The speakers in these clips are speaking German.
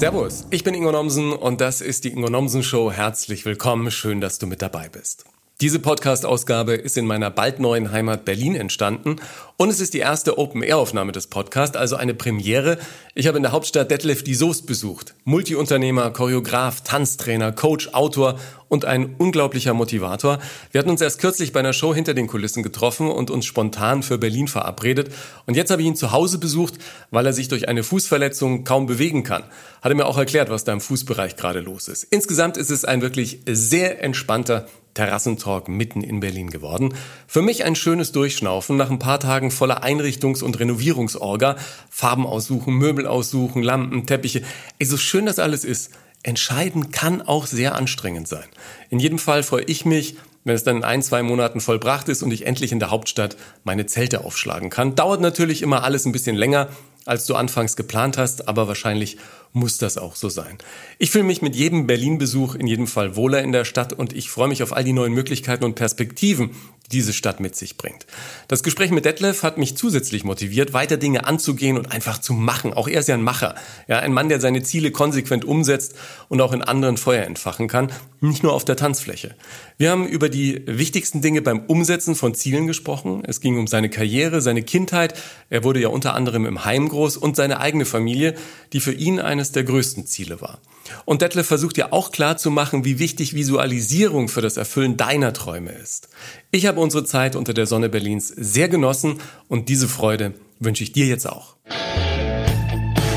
Servus, ich bin Ingo Nomsen und das ist die Ingo Nomsen Show. Herzlich willkommen, schön, dass du mit dabei bist. Diese Podcast-Ausgabe ist in meiner bald neuen Heimat Berlin entstanden und es ist die erste Open-Air-Aufnahme des Podcasts, also eine Premiere. Ich habe in der Hauptstadt Detlef die Soest besucht. Multiunternehmer, Choreograf, Tanztrainer, Coach, Autor und ein unglaublicher Motivator. Wir hatten uns erst kürzlich bei einer Show hinter den Kulissen getroffen und uns spontan für Berlin verabredet. Und jetzt habe ich ihn zu Hause besucht, weil er sich durch eine Fußverletzung kaum bewegen kann. Hat er mir auch erklärt, was da im Fußbereich gerade los ist. Insgesamt ist es ein wirklich sehr entspannter Terrassentalk mitten in Berlin geworden. Für mich ein schönes Durchschnaufen nach ein paar Tagen voller Einrichtungs- und Renovierungsorga. Farben aussuchen, Möbel aussuchen, Lampen, Teppiche. Ey, so schön das alles ist. Entscheiden kann auch sehr anstrengend sein. In jedem Fall freue ich mich, wenn es dann in ein, zwei Monaten vollbracht ist und ich endlich in der Hauptstadt meine Zelte aufschlagen kann. Dauert natürlich immer alles ein bisschen länger, als du anfangs geplant hast, aber wahrscheinlich muss das auch so sein. Ich fühle mich mit jedem Berlin-Besuch in jedem Fall wohler in der Stadt und ich freue mich auf all die neuen Möglichkeiten und Perspektiven, diese Stadt mit sich bringt. Das Gespräch mit Detlef hat mich zusätzlich motiviert, weiter Dinge anzugehen und einfach zu machen. Auch er ist ja ein Macher. Ja, ein Mann, der seine Ziele konsequent umsetzt und auch in anderen Feuer entfachen kann, nicht nur auf der Tanzfläche. Wir haben über die wichtigsten Dinge beim Umsetzen von Zielen gesprochen. Es ging um seine Karriere, seine Kindheit. Er wurde ja unter anderem im Heim groß und seine eigene Familie, die für ihn eine eines der größten Ziele war. Und Detlef versucht ja auch klar zu machen, wie wichtig Visualisierung für das Erfüllen deiner Träume ist. Ich habe unsere Zeit unter der Sonne Berlins sehr genossen und diese Freude wünsche ich dir jetzt auch.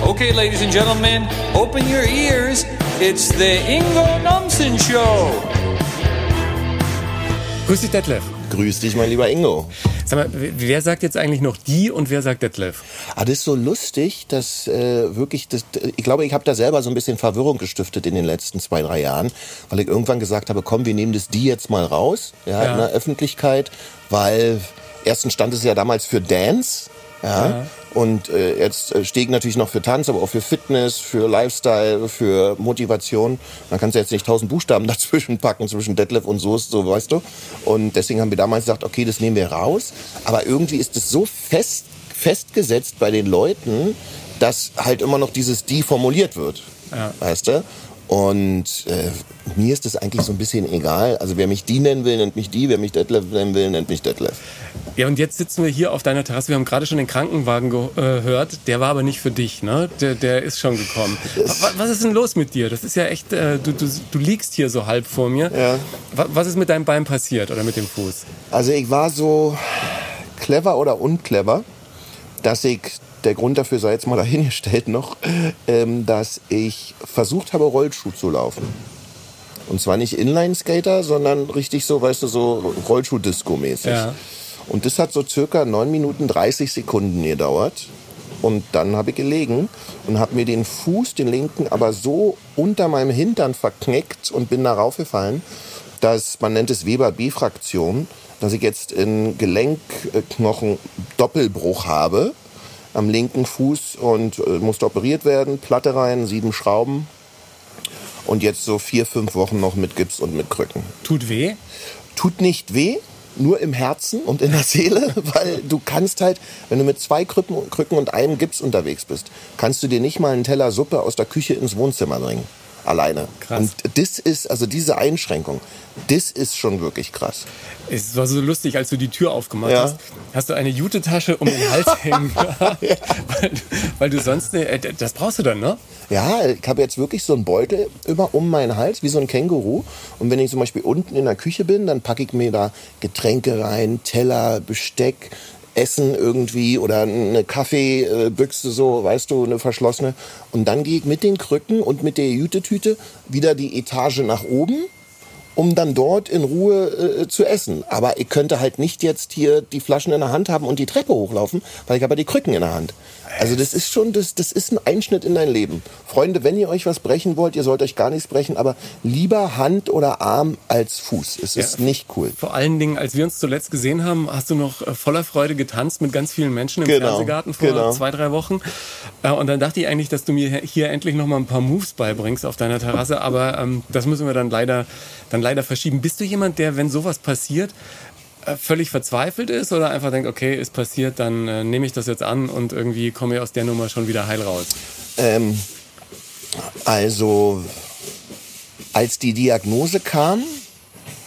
Okay, ladies and gentlemen, open your ears. It's the Ingo Nomsen Show. Grüß dich, Detlef. Grüß dich, mein lieber Ingo. Sag mal, wer sagt jetzt eigentlich noch die und wer sagt Detlef? Ah, das ist so lustig, dass äh, wirklich, das, ich glaube, ich habe da selber so ein bisschen Verwirrung gestiftet in den letzten zwei, drei Jahren, weil ich irgendwann gesagt habe, komm, wir nehmen das die jetzt mal raus, ja, ja. in der Öffentlichkeit, weil erstens stand es ja damals für Dance, ja. ja. Und äh, jetzt äh, ich natürlich noch für Tanz, aber auch für Fitness, für Lifestyle, für Motivation. Man kann jetzt nicht tausend Buchstaben dazwischen packen, zwischen Detlef und Soest, so weißt du. Und deswegen haben wir damals gesagt, okay, das nehmen wir raus. Aber irgendwie ist es so fest, festgesetzt bei den Leuten, dass halt immer noch dieses Die formuliert wird. Ja. Weißt du? Und äh, mir ist das eigentlich so ein bisschen egal. Also wer mich die nennen will, nennt mich die. Wer mich Detlef nennen will, nennt mich Detlef. Ja, und jetzt sitzen wir hier auf deiner Terrasse. Wir haben gerade schon den Krankenwagen gehört. Der war aber nicht für dich, ne? Der, der ist schon gekommen. Was, was ist denn los mit dir? Das ist ja echt, äh, du, du, du liegst hier so halb vor mir. Ja. Was ist mit deinem Bein passiert oder mit dem Fuß? Also ich war so clever oder unclever, dass ich der Grund dafür sei jetzt mal dahingestellt noch, ähm, dass ich versucht habe, Rollschuh zu laufen. Und zwar nicht Inline-Skater, sondern richtig so, weißt du, so Rollschuh-Disco-mäßig. Ja. Und das hat so circa 9 Minuten 30 Sekunden gedauert. Und dann habe ich gelegen und habe mir den Fuß, den linken, aber so unter meinem Hintern verknickt und bin darauf gefallen, dass man nennt es Weber-B-Fraktion, dass ich jetzt in Gelenkknochen Doppelbruch habe am linken Fuß und äh, musste operiert werden. Platte rein, sieben Schrauben. Und jetzt so vier, fünf Wochen noch mit Gips und mit Krücken. Tut weh? Tut nicht weh, nur im Herzen und in der Seele, weil du kannst halt, wenn du mit zwei Krücken, Krücken und einem Gips unterwegs bist, kannst du dir nicht mal einen Teller Suppe aus der Küche ins Wohnzimmer bringen alleine. Krass. Und das ist, also diese Einschränkung, das ist schon wirklich krass. Es war so lustig, als du die Tür aufgemacht ja. hast, hast du eine Jutetasche um den Hals hängen. ja. weil, weil, du sonst, äh, das brauchst du dann, ne? Ja, ich habe jetzt wirklich so einen Beutel über um meinen Hals, wie so ein Känguru. Und wenn ich zum Beispiel unten in der Küche bin, dann packe ich mir da Getränke rein, Teller, Besteck, Essen irgendwie oder eine Kaffeebüchse so, weißt du, eine verschlossene. Und dann gehe ich mit den Krücken und mit der Jütetüte wieder die Etage nach oben um dann dort in Ruhe äh, zu essen. Aber ich könnte halt nicht jetzt hier die Flaschen in der Hand haben und die Treppe hochlaufen, weil ich habe ja die Krücken in der Hand. Also das ist schon, das, das ist ein Einschnitt in dein Leben. Freunde, wenn ihr euch was brechen wollt, ihr sollt euch gar nichts brechen, aber lieber Hand oder Arm als Fuß. Es ist ja, nicht cool. Vor allen Dingen, als wir uns zuletzt gesehen haben, hast du noch äh, voller Freude getanzt mit ganz vielen Menschen im genau, Fernsehgarten vor genau. zwei, drei Wochen. Äh, und dann dachte ich eigentlich, dass du mir hier endlich noch mal ein paar Moves beibringst auf deiner Terrasse, aber ähm, das müssen wir dann leider, dann leider verschieben. Bist du jemand, der, wenn sowas passiert, völlig verzweifelt ist oder einfach denkt, okay, ist passiert, dann äh, nehme ich das jetzt an und irgendwie komme ich aus der Nummer schon wieder heil raus? Ähm, Also, als die Diagnose kam,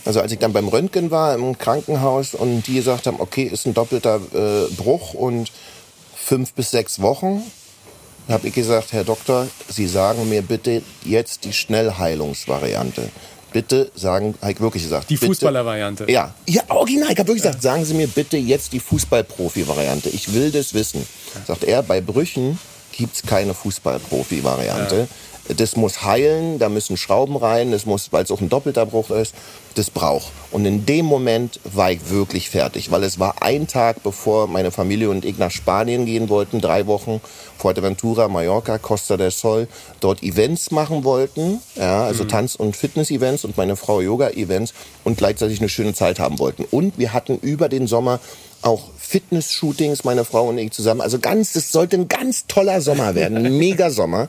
also als ich dann beim Röntgen war im Krankenhaus und die gesagt haben, okay, ist ein doppelter äh, Bruch und fünf bis sechs Wochen, habe ich gesagt, Herr Doktor, Sie sagen mir bitte jetzt die Schnellheilungsvariante. Bitte sagen, habe ich wirklich gesagt. Die Fußballervariante. Ja, ja, original. Ich habe wirklich gesagt, sagen Sie mir bitte jetzt die Fußballprofi-Variante. Ich will das wissen. Sagt er, bei Brüchen gibt's keine Fußballprofi-Variante. Das muss heilen, da müssen Schrauben rein, das muss, weil es auch ein doppelter Bruch ist, das braucht. Und in dem Moment war ich wirklich fertig, weil es war ein Tag, bevor meine Familie und ich nach Spanien gehen wollten, drei Wochen, Fuerteventura, Mallorca, Costa del Sol, dort Events machen wollten, ja, also Tanz- und Fitness-Events und meine Frau Yoga-Events und gleichzeitig eine schöne Zeit haben wollten. Und wir hatten über den Sommer auch Fitness-Shootings, meine Frau und ich zusammen. Also ganz, das sollte ein ganz toller Sommer werden, ein mega Sommer.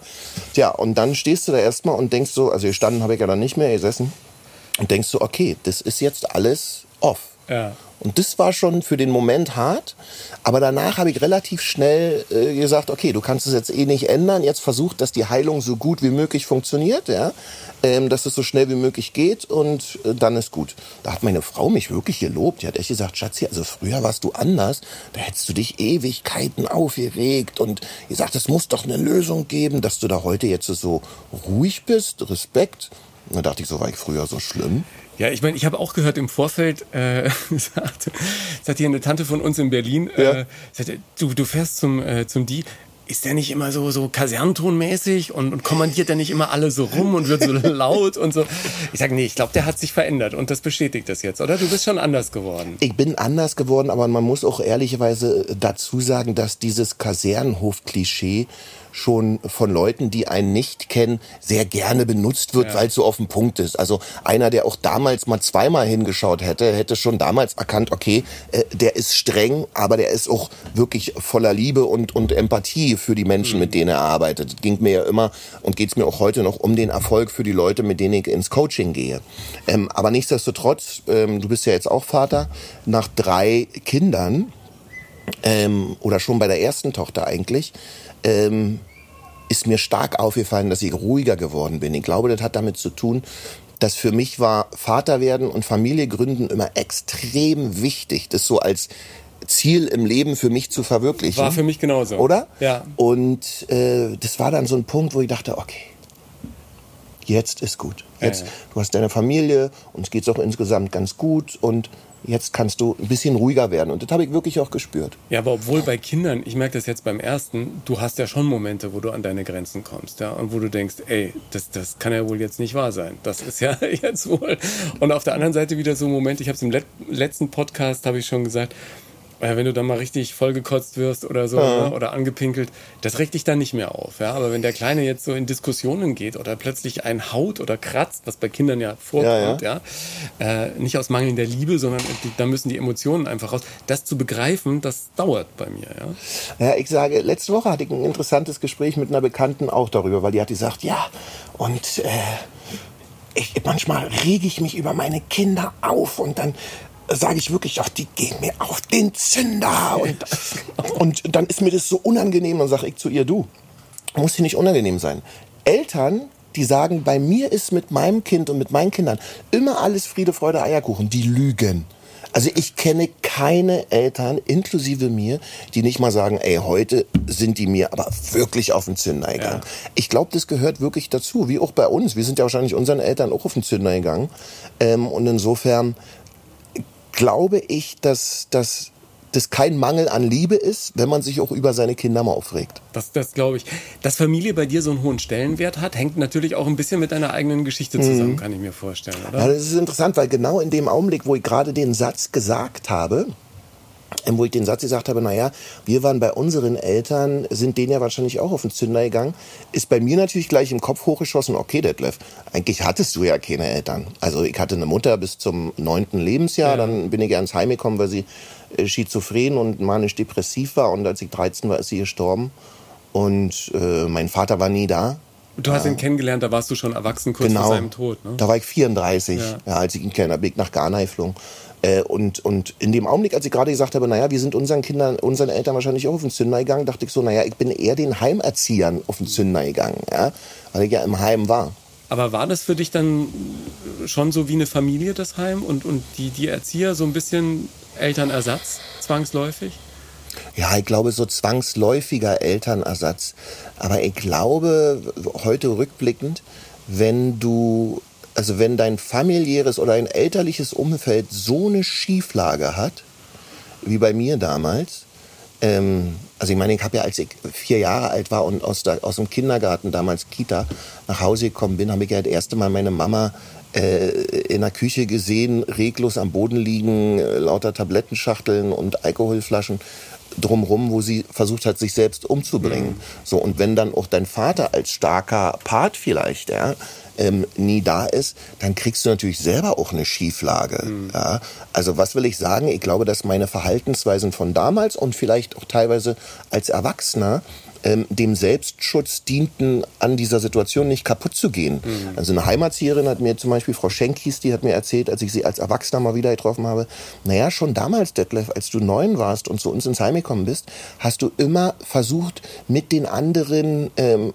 Tja, und dann stehst du da erstmal und denkst so, also gestanden habe ich ja dann nicht mehr gesessen, und denkst so, okay, das ist jetzt alles off. Ja. Und das war schon für den Moment hart, aber danach habe ich relativ schnell äh, gesagt, okay, du kannst es jetzt eh nicht ändern. Jetzt versucht, dass die Heilung so gut wie möglich funktioniert, ja, ähm, dass es so schnell wie möglich geht und äh, dann ist gut. Da hat meine Frau mich wirklich gelobt. Die hat echt gesagt, Schatzi, also früher warst du anders. Da hättest du dich Ewigkeiten aufgeregt und gesagt, es muss doch eine Lösung geben, dass du da heute jetzt so ruhig bist. Respekt. Da dachte ich, so war ich früher so schlimm. Ja, ich meine, ich habe auch gehört im Vorfeld, äh, sagte, sagt hier eine Tante von uns in Berlin, äh, sagte, du, du fährst zum, äh, zum Die. Ist der nicht immer so, so Kaserntonmäßig und, und kommandiert der nicht immer alle so rum und wird so laut und so? Ich sage, nee, ich glaube, der hat sich verändert und das bestätigt das jetzt, oder? Du bist schon anders geworden. Ich bin anders geworden, aber man muss auch ehrlicherweise dazu sagen, dass dieses Kasernenhof-Klischee schon von Leuten, die einen nicht kennen, sehr gerne benutzt wird, weil es so auf dem Punkt ist. Also einer, der auch damals mal zweimal hingeschaut hätte, hätte schon damals erkannt, okay, äh, der ist streng, aber der ist auch wirklich voller Liebe und, und Empathie für die Menschen, mit denen er arbeitet. Es ging mir ja immer und geht es mir auch heute noch um den Erfolg für die Leute, mit denen ich ins Coaching gehe. Ähm, aber nichtsdestotrotz, ähm, du bist ja jetzt auch Vater, nach drei Kindern, ähm, oder schon bei der ersten Tochter eigentlich, ähm, ist mir stark aufgefallen, dass ich ruhiger geworden bin. Ich glaube, das hat damit zu tun, dass für mich war Vater werden und Familie gründen immer extrem wichtig, das so als Ziel im Leben für mich zu verwirklichen. War für mich genauso. Oder? Ja. Und äh, das war dann so ein Punkt, wo ich dachte, okay, jetzt ist gut. Jetzt, Ja, ja. du hast deine Familie, uns geht's auch insgesamt ganz gut und jetzt kannst du ein bisschen ruhiger werden. Und das habe ich wirklich auch gespürt. Ja, aber obwohl bei Kindern, ich merke das jetzt beim ersten, du hast ja schon Momente, wo du an deine Grenzen kommst, ja, und wo du denkst, ey, das, das kann ja wohl jetzt nicht wahr sein. Das ist ja jetzt wohl. Und auf der anderen Seite wieder so ein Moment, ich habe es im let letzten Podcast, habe ich schon gesagt, wenn du dann mal richtig vollgekotzt wirst oder so ne, oder angepinkelt, das regt dich dann nicht mehr auf. Ja? Aber wenn der Kleine jetzt so in Diskussionen geht oder plötzlich einen haut oder kratzt, was bei Kindern ja vorkommt, ja, Äh, nicht aus mangelnder Liebe, sondern da müssen die Emotionen einfach raus. Das zu begreifen, das dauert bei mir. Ja? Ja, ich sage, letzte Woche hatte ich ein interessantes Gespräch mit einer Bekannten auch darüber, weil die hat gesagt, ja, und äh, ich, manchmal rege ich mich über meine Kinder auf und dann sage ich wirklich, ach, die gehen mir auf den Zünder. Und, und dann ist mir das so unangenehm. Dann sage ich zu ihr, du, muss hier nicht unangenehm sein. Eltern, die sagen, bei mir ist mit meinem Kind und mit meinen Kindern immer alles Friede, Freude, Eierkuchen, die lügen. Also ich kenne keine Eltern, inklusive mir, die nicht mal sagen, ey, heute sind die mir aber wirklich auf den Zünder gegangen. Ich glaube, das gehört wirklich dazu, wie auch bei uns. Wir sind ja wahrscheinlich unseren Eltern auch auf den Zünder gegangen. Ähm, und insofern glaube ich, dass, dass das kein Mangel an Liebe ist, wenn man sich auch über seine Kinder mal aufregt. Das, das glaube ich. Dass Familie bei dir so einen hohen Stellenwert hat, hängt natürlich auch ein bisschen mit deiner eigenen Geschichte zusammen, kann ich mir vorstellen, oder? Ja, das ist interessant, weil genau in dem Augenblick, wo ich gerade den Satz gesagt habe, wo ich den Satz gesagt habe, naja, wir waren bei unseren Eltern, sind denen ja wahrscheinlich auch auf den Zünder gegangen, ist bei mir natürlich gleich im Kopf hochgeschossen, okay, Detlef, eigentlich hattest du ja keine Eltern. Also ich hatte eine Mutter bis zum neunten Lebensjahr, dann bin ich ja ins Heim gekommen, weil sie äh, schizophren und manisch-depressiv war und als ich 13 war, ist sie gestorben und äh, mein Vater war nie da. Du hast ihn kennengelernt, da warst du schon erwachsen kurz genau. vor seinem Tod. Ne? Da war ich 34, Ja. ja. als ich ihn kenne, bin ich nach Ghana geflogen. Äh, und, und in dem Augenblick, als ich gerade gesagt habe, naja, wir sind unseren Kindern, unseren Eltern wahrscheinlich auch auf den Zünder gegangen, dachte ich so, naja, ich bin eher den Heimerziehern auf den Zünder gegangen, ja, weil ich ja im Heim war. Aber war das für dich dann schon so wie eine Familie, das Heim? Und, und die, die Erzieher so ein bisschen Elternersatz, zwangsläufig? Ja, ich glaube, so zwangsläufiger Elternersatz. Aber ich glaube, heute rückblickend, wenn du, also wenn dein familiäres oder ein elterliches Umfeld so eine Schieflage hat, wie bei mir damals, ähm, also ich meine, ich habe ja, als ich vier Jahre alt war und aus, der, aus dem Kindergarten, damals Kita, nach Hause gekommen bin, habe ich ja das erste Mal meine Mama äh, in der Küche gesehen, reglos am Boden liegen, äh, lauter Tablettenschachteln und Alkoholflaschen drumrum, wo sie versucht hat, sich selbst umzubringen. So, und wenn dann auch dein Vater als starker Part vielleicht, ja, ähm, nie da ist, dann kriegst du natürlich selber auch eine Schieflage. Ja? Also was will ich sagen? Ich glaube, dass meine Verhaltensweisen von damals und vielleicht auch teilweise als Erwachsener ähm, dem Selbstschutz dienten, an dieser Situation nicht kaputt zu gehen. Also eine Heimatzieherin hat mir zum Beispiel, Frau Schenk hieß, die hat mir erzählt, als ich sie als Erwachsener mal wieder getroffen habe, naja, schon damals, Detlef, als du neun warst und zu uns ins Heim gekommen bist, hast du immer versucht, mit den anderen ähm,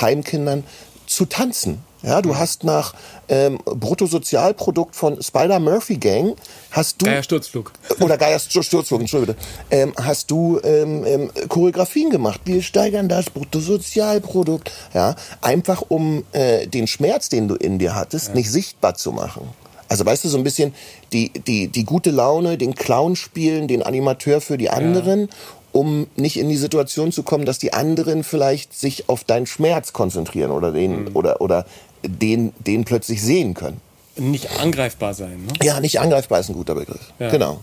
Heimkindern zu tanzen. Ja, du hast nach ähm, Bruttosozialprodukt von Spider Murphy Gang hast du Geier Sturzflug. oder Geier Sturzflug, Entschuldigung, bitte, ähm, hast du ähm, ähm, Choreografien gemacht. Wir steigern das Bruttosozialprodukt, ja, einfach um äh, den Schmerz, den du in dir hattest, nicht sichtbar zu machen. Also weißt du, so ein bisschen die, die, die gute Laune, den Clown spielen, den Animateur für die anderen, um nicht in die Situation zu kommen, dass die anderen vielleicht sich auf deinen Schmerz konzentrieren oder den, oder, oder den, den plötzlich sehen können. Nicht angreifbar sein. Ne? Ja, nicht angreifbar ist ein guter Begriff. Ja. Genau.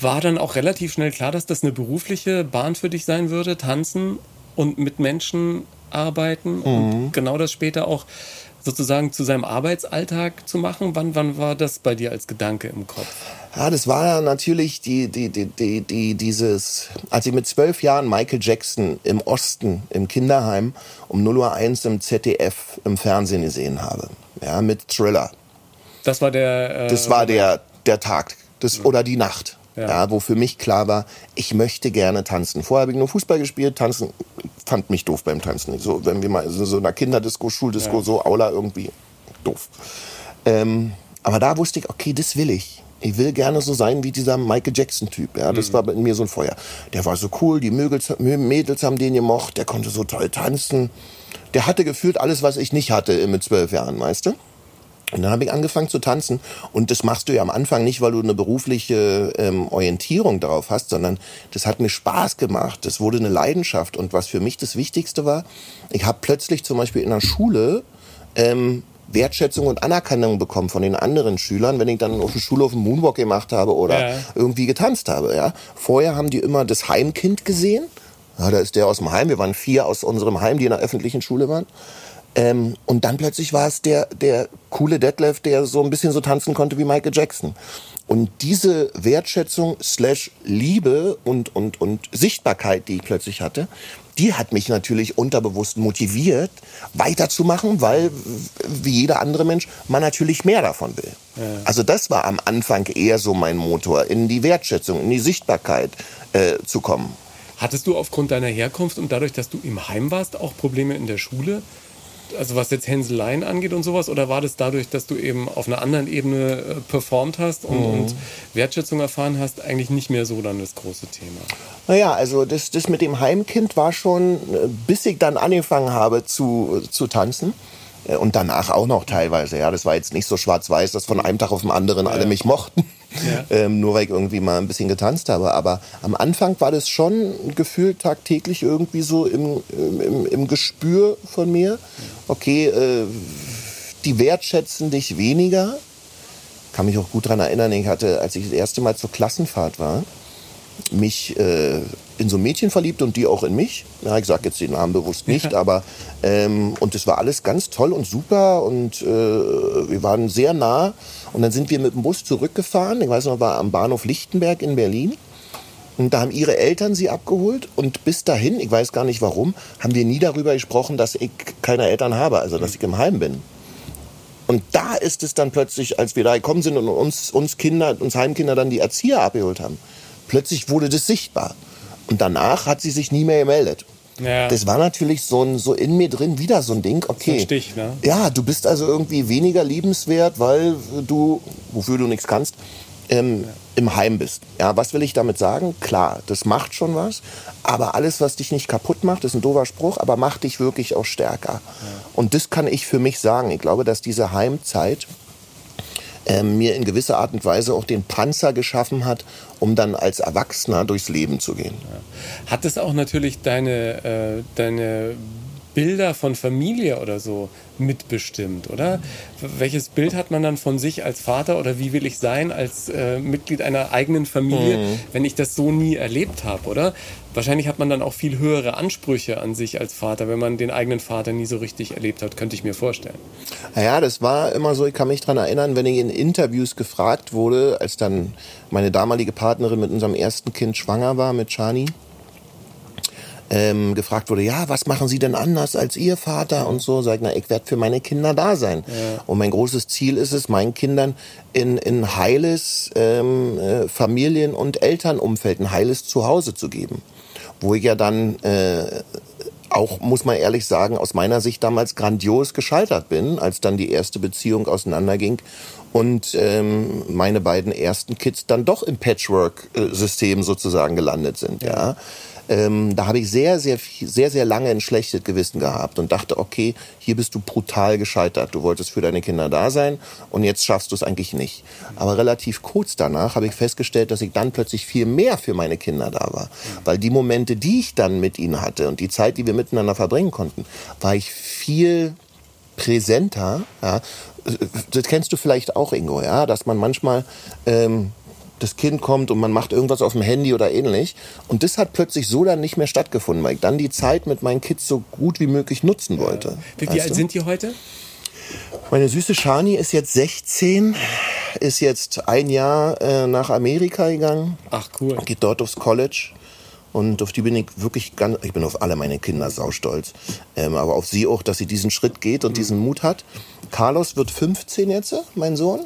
War dann auch relativ schnell klar, dass das eine berufliche Bahn für dich sein würde, tanzen und mit Menschen arbeiten Mhm. und genau das später auch sozusagen zu seinem Arbeitsalltag zu machen? Wann, wann war das bei dir als Gedanke im Kopf? Ja, das war ja natürlich die, die, die, die, die, dieses, als ich mit zwölf Jahren Michael Jackson im Osten, im Kinderheim, um 0.01 Uhr im ZDF im Fernsehen gesehen habe. Ja, mit Thriller. Das war der. Äh, Das war der, der Tag das, oder die Nacht. Ja. Ja. wo für mich klar war, ich möchte gerne tanzen. Vorher habe ich nur Fußball gespielt, tanzen fand mich doof beim Tanzen. So, wenn wir mal so, so einer Kinderdisco, Schuldisco, Ja. so Aula irgendwie doof. Ähm, aber da wusste ich, okay, das will ich. Ich will gerne so sein wie dieser Michael Jackson-Typ. Ja, das war bei mir so ein Feuer. Der war so cool, die Mädels, Mädels haben den gemocht, der konnte so toll tanzen. Der hatte gefühlt alles, was ich nicht hatte mit zwölf Jahren, weißt du? Und dann habe ich angefangen zu tanzen. Und das machst du ja am Anfang nicht, weil du eine berufliche ähm, Orientierung darauf hast, sondern das hat mir Spaß gemacht. Das wurde eine Leidenschaft. Und was für mich das Wichtigste war, ich habe plötzlich zum Beispiel in der Schule ähm, Wertschätzung und Anerkennung bekommen von den anderen Schülern, wenn ich dann auf der Schule auf dem Moonwalk gemacht habe oder Ja. irgendwie getanzt habe. Ja. Vorher haben die immer das Heimkind gesehen. Ja, da ist der aus dem Heim. Wir waren vier aus unserem Heim, die in der öffentlichen Schule waren. Ähm, und dann plötzlich war es der, der coole Detlef, der so ein bisschen so tanzen konnte wie Michael Jackson. Und diese Wertschätzung slash Liebe und, und, und Sichtbarkeit, die ich plötzlich hatte, die hat mich natürlich unterbewusst motiviert, weiterzumachen, weil, wie jeder andere Mensch, man natürlich mehr davon will. Also das war am Anfang eher so mein Motor, in die Wertschätzung, in die Sichtbarkeit äh, zu kommen. Hattest du aufgrund deiner Herkunft und dadurch, dass du im Heim warst, auch Probleme in der Schule? Also was jetzt Hänseleien angeht und sowas? Oder war das dadurch, dass du eben auf einer anderen Ebene äh, performt hast und, und Wertschätzung erfahren hast, eigentlich nicht mehr so dann das große Thema? Naja, also das, das mit dem Heimkind war schon, äh, bis ich dann angefangen habe zu, zu tanzen. äh, Und danach auch noch teilweise. Ja, das war jetzt nicht so schwarz-weiß, dass von einem Tag auf den anderen alle mich mochten. Ja. Ähm, nur weil ich irgendwie mal ein bisschen getanzt habe. Aber am Anfang war das schon gefühlt tagtäglich irgendwie so im, im, im, Gespür von mir. Okay, äh, die wertschätzen dich weniger. Kann mich auch gut daran erinnern, ich hatte, als ich das erste Mal zur Klassenfahrt war, mich äh, in so ein Mädchen verliebt und die auch in mich. Ja, ich sage jetzt den Namen bewusst nicht, aber ähm, und es war alles ganz toll und super und äh, wir waren sehr nah und dann sind wir mit dem Bus zurückgefahren. Ich weiß noch, war am Bahnhof Lichtenberg in Berlin Und da haben ihre Eltern sie abgeholt und bis dahin, ich weiß gar nicht warum, haben wir nie darüber gesprochen, dass ich keine Eltern habe, also dass ich im Heim bin. Und da ist es dann plötzlich, als wir da gekommen sind und uns, uns Kinder, uns Heimkinder dann die Erzieher abgeholt haben, plötzlich wurde das sichtbar. Und danach hat sie sich nie mehr gemeldet. Ja. Das war natürlich so, ein, so in mir drin wieder so ein Ding, okay. Ein Stich, ne? Ja, du bist also irgendwie weniger liebenswert, weil du, wofür du nichts kannst, ähm, im Heim bist. Ja, was will ich damit sagen? Klar, das macht schon was, aber alles, was dich nicht kaputt macht, ist ein doofer Spruch, aber macht dich wirklich auch stärker. Und das kann ich für mich sagen. Ich glaube, dass diese Heimzeit ähm, mir in gewisser Art und Weise auch den Panzer geschaffen hat, um dann als Erwachsener durchs Leben zu gehen. Hat es auch natürlich deine, äh, deine Bilder von Familie oder so mitbestimmt, oder? Welches Bild hat man dann von sich als Vater oder wie will ich sein als äh, Mitglied einer eigenen Familie, Mhm. wenn ich das so nie erlebt habe, oder? Wahrscheinlich hat man dann auch viel höhere Ansprüche an sich als Vater, wenn man den eigenen Vater nie so richtig erlebt hat, könnte ich mir vorstellen. Naja, das war immer so, ich kann mich dran erinnern, wenn ich in Interviews gefragt wurde, als dann meine damalige Partnerin mit unserem ersten Kind schwanger war, mit Shani, ähm, gefragt wurde, ja, was machen Sie denn anders als Ihr Vater und so, sag ich, na, ich werde für meine Kinder da sein. Und mein großes Ziel ist es, meinen Kindern in, in heiles ähm, äh, Familien- und Elternumfeld, ein heiles Zuhause zu geben. Wo ich ja dann äh, auch, muss man ehrlich sagen, aus meiner Sicht damals grandios gescheitert bin, als dann die erste Beziehung auseinanderging und ähm, meine beiden ersten Kids dann doch im Patchwork-System sozusagen gelandet sind. Ja. Ähm, da habe ich sehr, sehr, sehr, sehr lange ein schlechtes Gewissen gehabt und dachte, okay, hier bist du brutal gescheitert. Du wolltest für deine Kinder da sein und jetzt schaffst du es eigentlich nicht. Aber relativ kurz danach habe ich festgestellt, dass ich dann plötzlich viel mehr für meine Kinder da war. Weil die Momente, die ich dann mit ihnen hatte und die Zeit, die wir miteinander verbringen konnten, war ich viel präsenter. Ja. Das kennst du vielleicht auch, Ingo, ja, dass man manchmal ähm, das Kind kommt und man macht irgendwas auf dem Handy oder ähnlich. Und das hat plötzlich so dann nicht mehr stattgefunden, weil ich dann die Zeit mit meinen Kids so gut wie möglich nutzen wollte. Wie, wie alt du? sind die heute? Meine süße Shani ist jetzt 16, ist jetzt ein Jahr äh, nach Amerika gegangen, Ach cool. geht dort aufs College. Und auf die bin ich wirklich ganz, ich bin auf alle meine Kinder saustolz. Ähm, aber auf sie auch, dass sie diesen Schritt geht und diesen Mut hat. Carlos wird 15 jetzt, mein Sohn.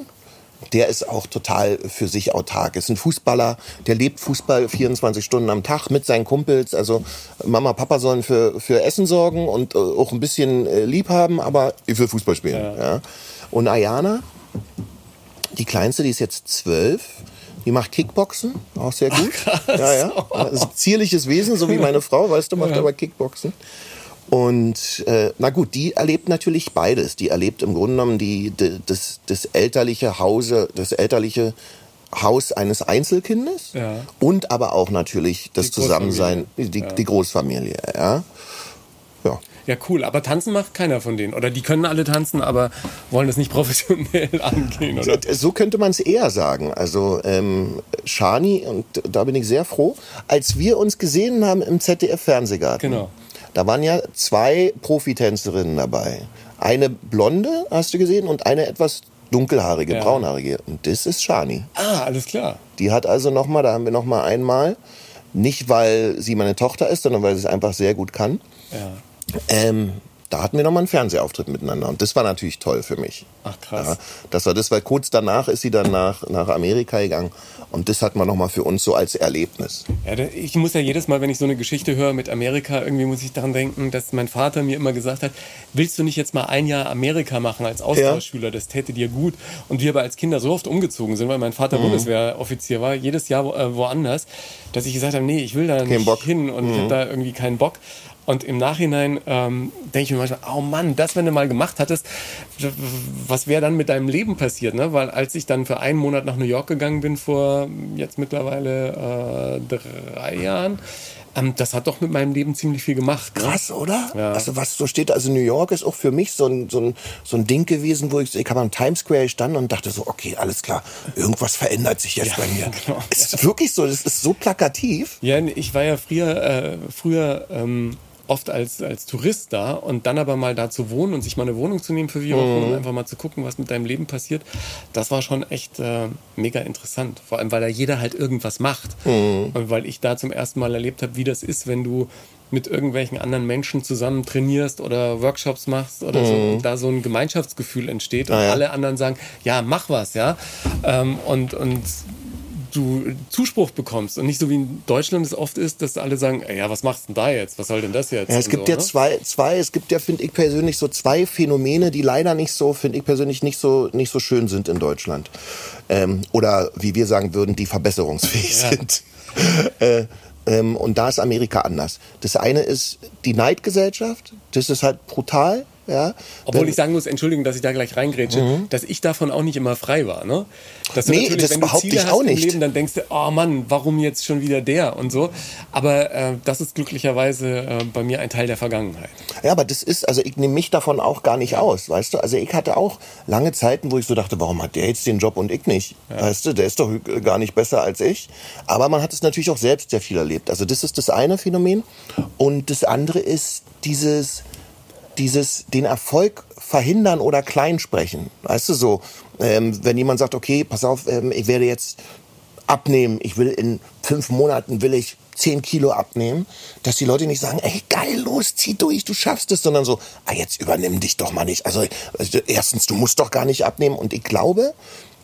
Der ist auch total für sich autark. Ist ein Fußballer, der lebt Fußball 24 Stunden am Tag mit seinen Kumpels. Also Mama, Papa sollen für, für Essen sorgen und äh, auch ein bisschen äh, lieb haben, aber ich will Fußball spielen. Ja. Und Ayana, die kleinste, die ist jetzt zwölf. Die macht Kickboxen, auch sehr gut. Ja, ja. Das ist ein zierliches Wesen, so wie meine Frau, weißt du, macht aber Kickboxen. Und äh, na gut, die erlebt natürlich beides. Die erlebt im Grunde genommen die, die, das, das elterliche Hause, das elterliche Haus eines Einzelkindes Ja. und aber auch natürlich das Die Zusammensein, Großfamilie. die, die Großfamilie. Ja. Ja. Ja, cool. Aber tanzen macht keiner von denen. Oder die können alle tanzen, aber wollen das nicht professionell angehen, oder? So könnte man es eher sagen. Also ähm, Shani, und da bin ich sehr froh, als wir uns gesehen haben im ZDF-Fernsehgarten, Genau. Da waren ja zwei Profitänzerinnen dabei. Eine blonde, hast du gesehen, und eine etwas dunkelhaarige, Ja. braunhaarige. Und das ist Shani. Ah, alles klar. Die hat also nochmal, da haben wir nochmal einmal, nicht weil sie meine Tochter ist, sondern weil sie es einfach sehr gut kann, Ja. ähm, da hatten wir nochmal einen Fernsehauftritt miteinander. Und das war natürlich toll für mich. Ach, krass. Ja, das war das, weil kurz danach ist sie dann nach, nach Amerika gegangen. Und das hat man nochmal für uns so als Erlebnis. Ja, ich muss ja jedes Mal, wenn ich so eine Geschichte höre mit Amerika, irgendwie muss ich daran denken, dass mein Vater mir immer gesagt hat, willst du nicht jetzt mal ein Jahr Amerika machen als Austauschschüler, das täte dir gut. Und wir aber als Kinder so oft umgezogen sind, weil mein Vater Mhm. Bundeswehroffizier war, jedes Jahr äh, woanders, dass ich gesagt habe, nee, ich will da nicht Bock. Mhm. hin und ich habe da irgendwie keinen Bock. Und im Nachhinein ähm, denke ich mir manchmal, oh Mann, das, wenn du mal gemacht hattest, was wäre dann mit deinem Leben passiert? Ne? Weil als ich dann für einen Monat nach New York gegangen bin, vor jetzt mittlerweile äh, drei Jahren, ähm, das hat doch mit meinem Leben ziemlich viel gemacht. Ne? Krass, oder? Ja. Also was so steht, also New York ist auch für mich so ein, so ein, so ein Ding gewesen, wo ich, ich habe am Times Square gestanden und dachte so, okay, alles klar, irgendwas verändert sich jetzt bei mir. genau. Es ist wirklich so, das ist so plakativ. Ja, ich war ja früher, äh, früher ähm, oft als, als Tourist da und dann aber mal da zu wohnen und sich mal eine Wohnung zu nehmen für vier Wochen und einfach mal zu gucken, was mit deinem Leben passiert, das war schon echt äh, mega interessant. Vor allem, weil da jeder halt irgendwas macht. Und weil ich da zum ersten Mal erlebt habe, wie das ist, wenn du mit irgendwelchen anderen Menschen zusammen trainierst oder Workshops machst oder so und da so ein Gemeinschaftsgefühl entsteht und Ah, ja. alle anderen sagen, ja, mach was, ja. Ähm, und, und du Zuspruch bekommst und nicht so wie in Deutschland es oft ist, dass alle sagen, ja, was machst du denn da jetzt? Was soll denn das jetzt? Ja, es gibt so, ja ne? zwei, zwei, es gibt ja, finde ich persönlich, so zwei Phänomene, die leider nicht so, finde ich persönlich, nicht so, nicht so schön sind in Deutschland. Ähm, oder wie wir sagen würden, die verbesserungsfähig Ja. sind. äh, ähm, und da ist Amerika anders. Das eine ist die Neidgesellschaft, das ist halt brutal. Ja. Obwohl Mhm. ich sagen muss, Entschuldigung, dass ich da gleich reingrätsche, dass ich davon auch nicht immer frei war. Ne? Dass du Nee, natürlich, das wenn du Ziele ich hast auch im nicht. Leben, dann denkst du, oh Mann, warum jetzt schon wieder der und so. Aber äh, das ist glücklicherweise äh, bei mir ein Teil der Vergangenheit. Ja, aber das ist, also ich nehme mich davon auch gar nicht aus, weißt du? Also ich hatte auch lange Zeiten, wo ich so dachte, warum hat der jetzt den Job und ich nicht? Weißt du, der ist doch gar nicht besser als ich. Aber man hat es natürlich auch selbst sehr viel erlebt. Also das ist das eine Phänomen. Und das andere ist dieses, dieses, den Erfolg verhindern oder kleinsprechen. Weißt du, so, ähm, wenn jemand sagt, okay, pass auf, ähm, ich werde jetzt abnehmen, ich will in fünf Monaten will ich 10 Kilo abnehmen, dass die Leute nicht sagen, ey, geil, los, zieh durch, du schaffst es, sondern so, ah, jetzt übernimm dich doch mal nicht. Also, also erstens, du musst doch gar nicht abnehmen. Und ich glaube,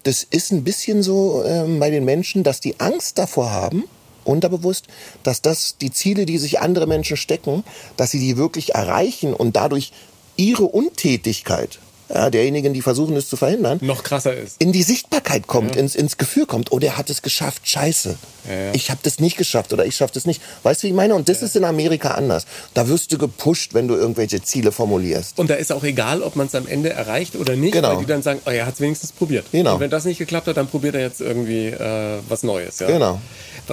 das ist ein bisschen so ähm, bei den Menschen, dass die Angst davor haben, unterbewusst, dass das die Ziele, die sich andere Menschen stecken, dass sie die wirklich erreichen und dadurch ihre Untätigkeit ja, derjenigen, die versuchen, es zu verhindern, Noch krasser ist. in die Sichtbarkeit kommt, ins, ins Gefühl kommt, oh, der hat es geschafft, scheiße. ja. Ich habe das nicht geschafft oder ich schaffe das nicht. Weißt du, wie ich meine? Und das ist in Amerika anders. Da wirst du gepusht, wenn du irgendwelche Ziele formulierst. Und da ist auch egal, ob man es am Ende erreicht oder nicht, Genau. weil die dann sagen, oh, er hat es wenigstens probiert. Genau. Und wenn das nicht geklappt hat, dann probiert er jetzt irgendwie äh, was Neues. Ja? Genau.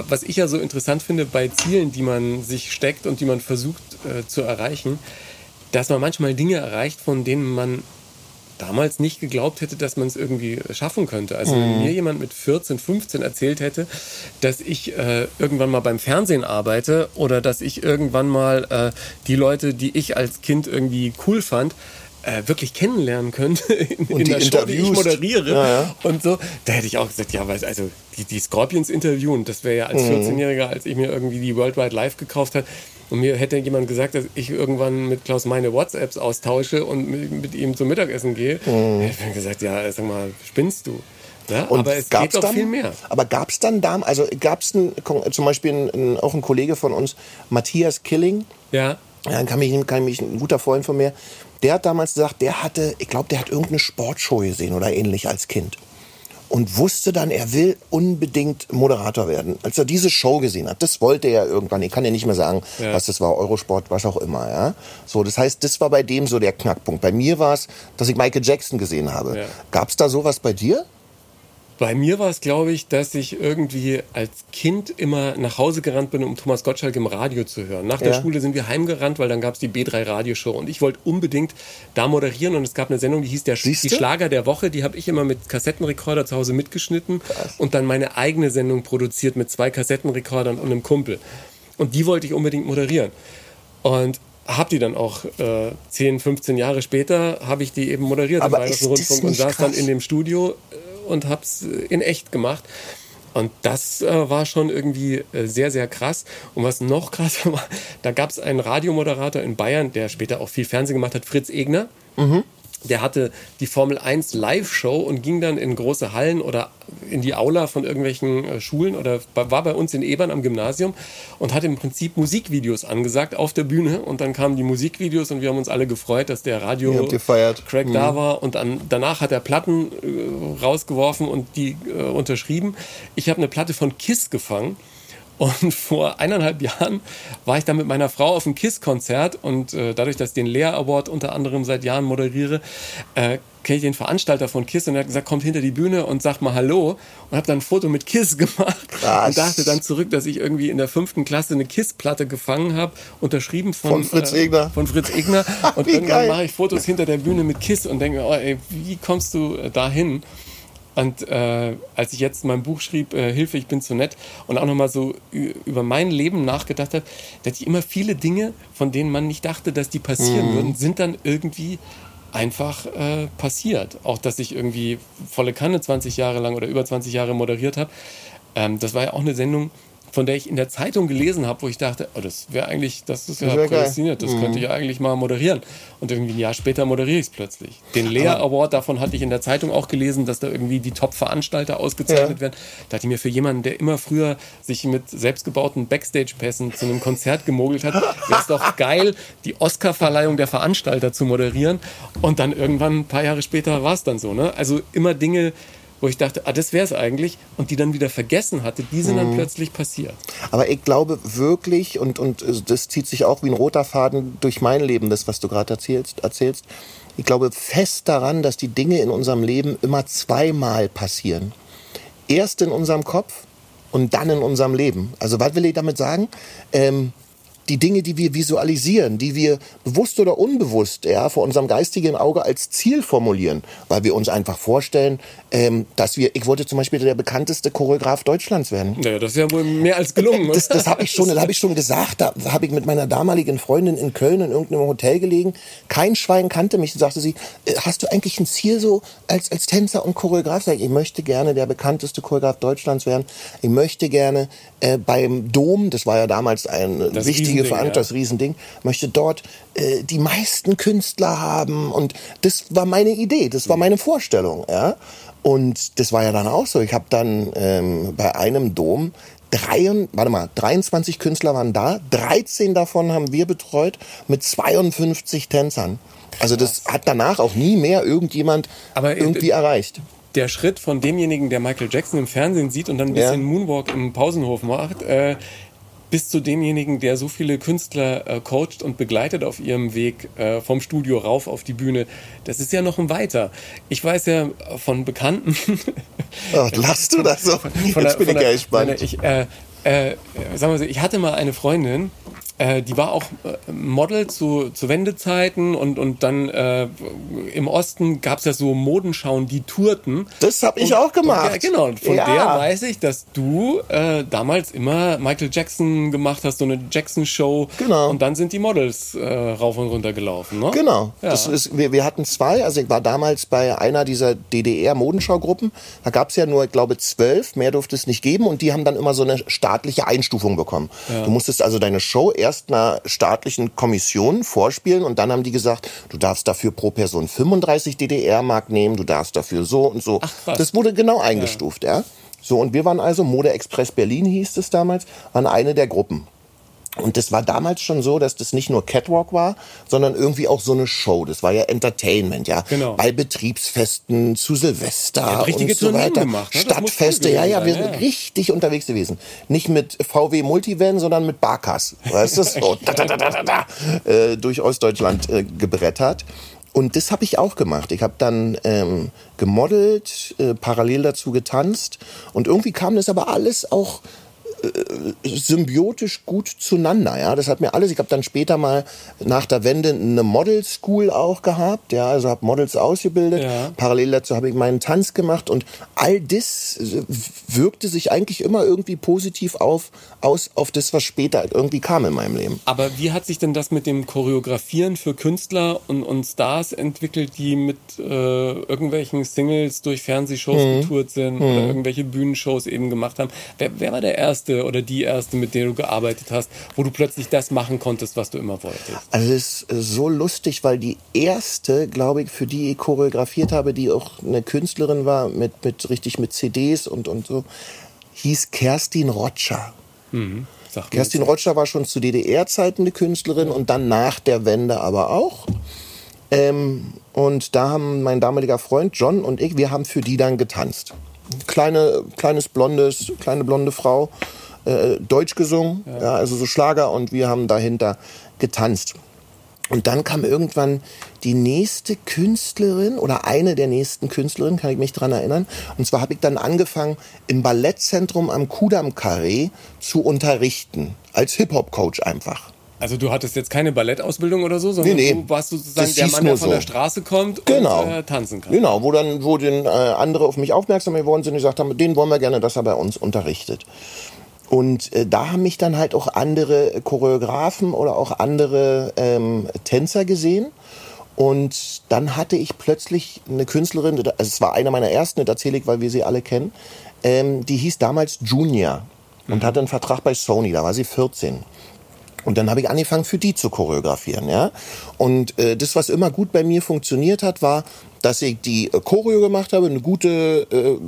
Was ich ja so interessant finde bei Zielen, die man sich steckt und die man versucht äh, zu erreichen, dass man manchmal Dinge erreicht, von denen man damals nicht geglaubt hätte, dass man es irgendwie schaffen könnte. Also wenn mir jemand mit 14, 15 erzählt hätte, dass ich äh, irgendwann mal beim Fernsehen arbeite oder dass ich irgendwann mal äh, die Leute, die ich als Kind irgendwie cool fand, äh, wirklich kennenlernen könnte in, in die der Show, die ich moderiere Ja, ja. und so, da hätte ich auch gesagt, ja, weil also die, die Scorpions interviewen, das wäre ja als Mhm. 14-Jähriger, als ich mir irgendwie die Worldwide Live gekauft habe und mir hätte jemand gesagt, dass ich irgendwann mit Klaus meine WhatsApps austausche und mit, mit ihm zum Mittagessen gehe, hätte ich mir gesagt, ja, sag mal, spinnst du? Ja, Mhm. Und aber es gab's geht dann, viel mehr. Aber gab es dann da, also gab es zum Beispiel ein, ein, auch ein Kollege von uns, Matthias Killing, Ja, ja, kann mich, kann mich ein guter Freund von mir, der hat damals gesagt, der hatte, ich glaube, der hat irgendeine Sportshow gesehen oder ähnlich als Kind. Und wusste dann, er will unbedingt Moderator werden. Als er diese Show gesehen hat, das wollte er irgendwann, ich kann ja nicht mehr sagen, Ja. was das war, Eurosport, was auch immer, ja. So, das heißt, das war bei dem so der Knackpunkt. Bei mir war es, dass ich Michael Jackson gesehen habe. Ja. Gab es da sowas bei dir? Bei mir war es, glaube ich, dass ich irgendwie als Kind immer nach Hause gerannt bin, um Thomas Gottschalk im Radio zu hören. Nach der Ja. Schule sind wir heimgerannt, weil dann gab es die B3 Radioshow und ich wollte unbedingt da moderieren und es gab eine Sendung, die hieß der Siehste? die Schlager der Woche, die habe ich immer mit Kassettenrekorder zu Hause mitgeschnitten und dann meine eigene Sendung produziert mit zwei Kassettenrekordern und einem Kumpel. Und die wollte ich unbedingt moderieren. Und habe die dann auch äh, 10, 15 Jahre später, habe ich die eben moderiert Aber im Bayerischen Rundfunk und saß dann krass? in dem Studio äh, und hab's äh, in echt gemacht. Und das äh, war schon irgendwie äh, sehr, sehr krass. Und was noch krasser war, da gab es einen Radiomoderator in Bayern, der später auch viel Fernsehen gemacht hat, Fritz Egner. Der hatte die Formel 1 Live-Show und ging dann in große Hallen oder in die Aula von irgendwelchen äh, Schulen oder war bei uns in Ebern am Gymnasium und hat im Prinzip Musikvideos angesagt auf der Bühne. Und dann kamen die Musikvideos und wir haben uns alle gefreut, dass der Radio gefeiert. Craig da war und dann, danach hat er Platten äh, rausgeworfen und die äh, unterschrieben. Ich habe eine Platte von Kiss gefangen und vor eineinhalb Jahren war ich dann mit meiner Frau auf einem Kiss-Konzert und äh, dadurch, dass ich den Lea Award unter anderem seit Jahren moderiere, äh, kenne ich den Veranstalter von Kiss und er hat gesagt, kommt hinter die Bühne und sagt mal Hallo und habe dann ein Foto mit Kiss gemacht Krass. und dachte dann zurück, dass ich irgendwie in der fünften Klasse eine Kiss-Platte gefangen habe, unterschrieben von, Von Fritz äh, Egner. Von Fritz Egner und irgendwann geil. mache ich Fotos hinter der Bühne mit Kiss und denke, oh, ey, wie kommst du äh, dahin? Und äh, als ich jetzt mein Buch schrieb, äh, Hilfe, ich bin zu nett, und auch nochmal so über mein Leben nachgedacht habe, dass ich immer viele Dinge, von denen man nicht dachte, dass die passieren mhm. würden, sind dann irgendwie einfach äh, passiert. Auch, dass ich irgendwie volle Kanne 20 Jahre lang oder über 20 Jahre moderiert habe. Ähm, das war ja auch eine Sendung, von der ich in der Zeitung gelesen habe, wo ich dachte, oh, das wäre eigentlich, das ist ja das prädestiniert, das mhm. könnte ich eigentlich mal moderieren. Und irgendwie ein Jahr später moderiere ich es plötzlich. Den Lea Award, davon hatte ich in der Zeitung auch gelesen, dass da irgendwie die Top-Veranstalter ausgezeichnet ja. werden. Da dachte ich mir, für jemanden, der immer früher sich mit selbstgebauten Backstage-Pässen zu einem Konzert gemogelt hat, wäre es doch geil, die Oscar-Verleihung der Veranstalter zu moderieren. Und dann irgendwann, ein paar Jahre später, war es dann so. Ne? Also immer Dinge, wo ich dachte, ah, das wäre es eigentlich, und die dann wieder vergessen hatte, die sind dann mhm. plötzlich passiert. Aber ich glaube wirklich, und, und das zieht sich auch wie ein roter Faden durch mein Leben, das, was du gerade erzählst, erzählst, ich glaube fest daran, dass die Dinge in unserem Leben immer zweimal passieren. Erst in unserem Kopf und dann in unserem Leben. Also was will ich damit sagen? Ähm, die Dinge, die wir visualisieren, die wir bewusst oder unbewusst ja, vor unserem geistigen Auge als Ziel formulieren, weil wir uns einfach vorstellen, ähm, dass wir, ich wollte zum Beispiel der bekannteste Choreograf Deutschlands werden. Naja, das ist ja wohl mehr als gelungen. Das, das habe ich schon, das habe ich schon gesagt. Da habe ich mit meiner damaligen Freundin in Köln in irgendeinem Hotel gelegen. Kein Schwein kannte mich. sagte sie, äh, hast du eigentlich ein Ziel so als, als Tänzer und Choreograf? Sag ich, ich möchte gerne der bekannteste Choreograf Deutschlands werden. Ich möchte gerne äh, beim Dom, das war ja damals ein das wichtige Veranstaltung, ja. das Riesending, möchte dort äh, die meisten Künstler haben. Und das war meine Idee, das war meine Vorstellung. Ja? Und das war ja dann auch so. Ich habe dann ähm, bei einem Dom drei, warte mal, 23 Künstler waren da, 13 davon haben wir betreut mit 52 Tänzern. Also das hat danach auch nie mehr irgendjemand Aber, äh, irgendwie erreicht. Der Schritt von demjenigen, der Michael Jackson im Fernsehen sieht und dann ein bisschen ja. Moonwalk im Pausenhof macht, äh, bis zu demjenigen, der so viele Künstler äh, coacht und begleitet auf ihrem Weg äh, vom Studio rauf auf die Bühne. Das ist ja noch ein weiter. Ich weiß ja von Bekannten. oh, lachst du das so? Von, von Jetzt bin ich ja gespannt. Ich, äh, äh, sagen wir so, ich hatte mal eine Freundin, äh, die war auch äh, Model zu, zu Wendezeiten und, und dann äh, im Osten gab es ja so Modenschauen, die tourten. Das habe ich und, auch gemacht. Und, ja, genau, und von ja. der weiß ich, dass du äh, damals immer Michael Jackson gemacht hast, so eine Jackson-Show. Genau. Und dann sind die Models äh, rauf und runter gelaufen. Ne? Genau. Ja. Das ist, wir, wir hatten zwei, also ich war damals bei einer dieser DDR-Modenschaugruppen. Da gab es ja nur, ich glaube, zwölf, mehr durfte es nicht geben und die haben dann immer so eine staatliche Einstufung bekommen. Du musstest also deine Show erst einer staatlichen Kommission vorspielen und dann haben die gesagt, du darfst dafür pro Person 35 DDR-Mark nehmen, du darfst dafür so und so. Ach, das wurde genau eingestuft, ja. ja. So, und wir waren also, Mode Express Berlin hieß es damals, waren eine der Gruppen. Und das war damals schon so, dass das nicht nur Catwalk war, sondern irgendwie auch so eine Show. Das war ja Entertainment, ja. Genau. Bei Betriebsfesten zu Silvester und so weiter. Gemacht, ne? Stadtfeste, ja, ja, wir sind ja. richtig unterwegs gewesen. Nicht mit VW Multivan, sondern mit Barkas. Weißt du? So, da, da, da, da, da, äh, durch Ostdeutschland äh, gebrettert. Und das habe ich auch gemacht. Ich habe dann ähm, gemodelt, äh, parallel dazu getanzt. Und irgendwie kam das aber alles auch symbiotisch gut zueinander. Ja, das hat mir alles. Ich habe dann später mal nach der Wende eine Model School auch gehabt. Ja, also habe Models ausgebildet. Ja. Parallel dazu habe ich meinen Tanz gemacht und all das äh, wirkte sich eigentlich immer irgendwie positiv auf aus auf das, was später irgendwie kam in meinem Leben. Aber wie hat sich denn das mit dem Choreografieren für Künstler und, und Stars entwickelt, die mit äh, irgendwelchen Singles durch Fernsehshows mhm. getourt sind mhm. oder irgendwelche Bühnenshows eben gemacht haben? Wer, wer war der erste? oder die erste, mit der du gearbeitet hast, wo du plötzlich das machen konntest, was du immer wolltest? Also es ist so lustig, weil die erste, glaube ich, für die ich choreografiert habe, die auch eine Künstlerin war, mit, mit richtig mit CDs und, und so, hieß Kerstin Rotscher. Mhm. Kerstin Rotscher war schon zu DDR-Zeiten eine Künstlerin und dann nach der Wende aber auch. Ähm, und da haben mein damaliger Freund John und ich, wir haben für die dann getanzt kleine, kleines blondes, kleine blonde Frau, äh, Deutsch gesungen, ja. ja. also so Schlager und wir haben dahinter getanzt. Und dann kam irgendwann die nächste Künstlerin oder eine der nächsten Künstlerinnen, kann ich mich dran erinnern. Und zwar habe ich dann angefangen, im Ballettzentrum am Kudam Carré zu unterrichten. Als Hip-Hop-Coach einfach. Also du hattest jetzt keine Ballettausbildung oder so, sondern Nee, nee. du warst sozusagen Das der Mann, der von so. der Straße kommt Genau. und äh, tanzen kann. Genau, wo dann, wo den äh, andere auf mich aufmerksam geworden sind und gesagt haben, den wollen wir gerne, dass er bei uns unterrichtet. Und äh, da haben mich dann halt auch andere Choreografen oder auch andere ähm, Tänzer gesehen. Und dann hatte ich plötzlich eine Künstlerin, also es war einer meiner ersten, das erzähle ich, weil wir sie alle kennen, ähm, die hieß damals Junior und hatte einen Vertrag bei Sony, da war sie 14. Und dann habe ich angefangen, für die zu choreografieren, ja. Und äh, das, was immer gut bei mir funktioniert hat, war, dass ich die äh, Choreo gemacht habe, eine gute, äh,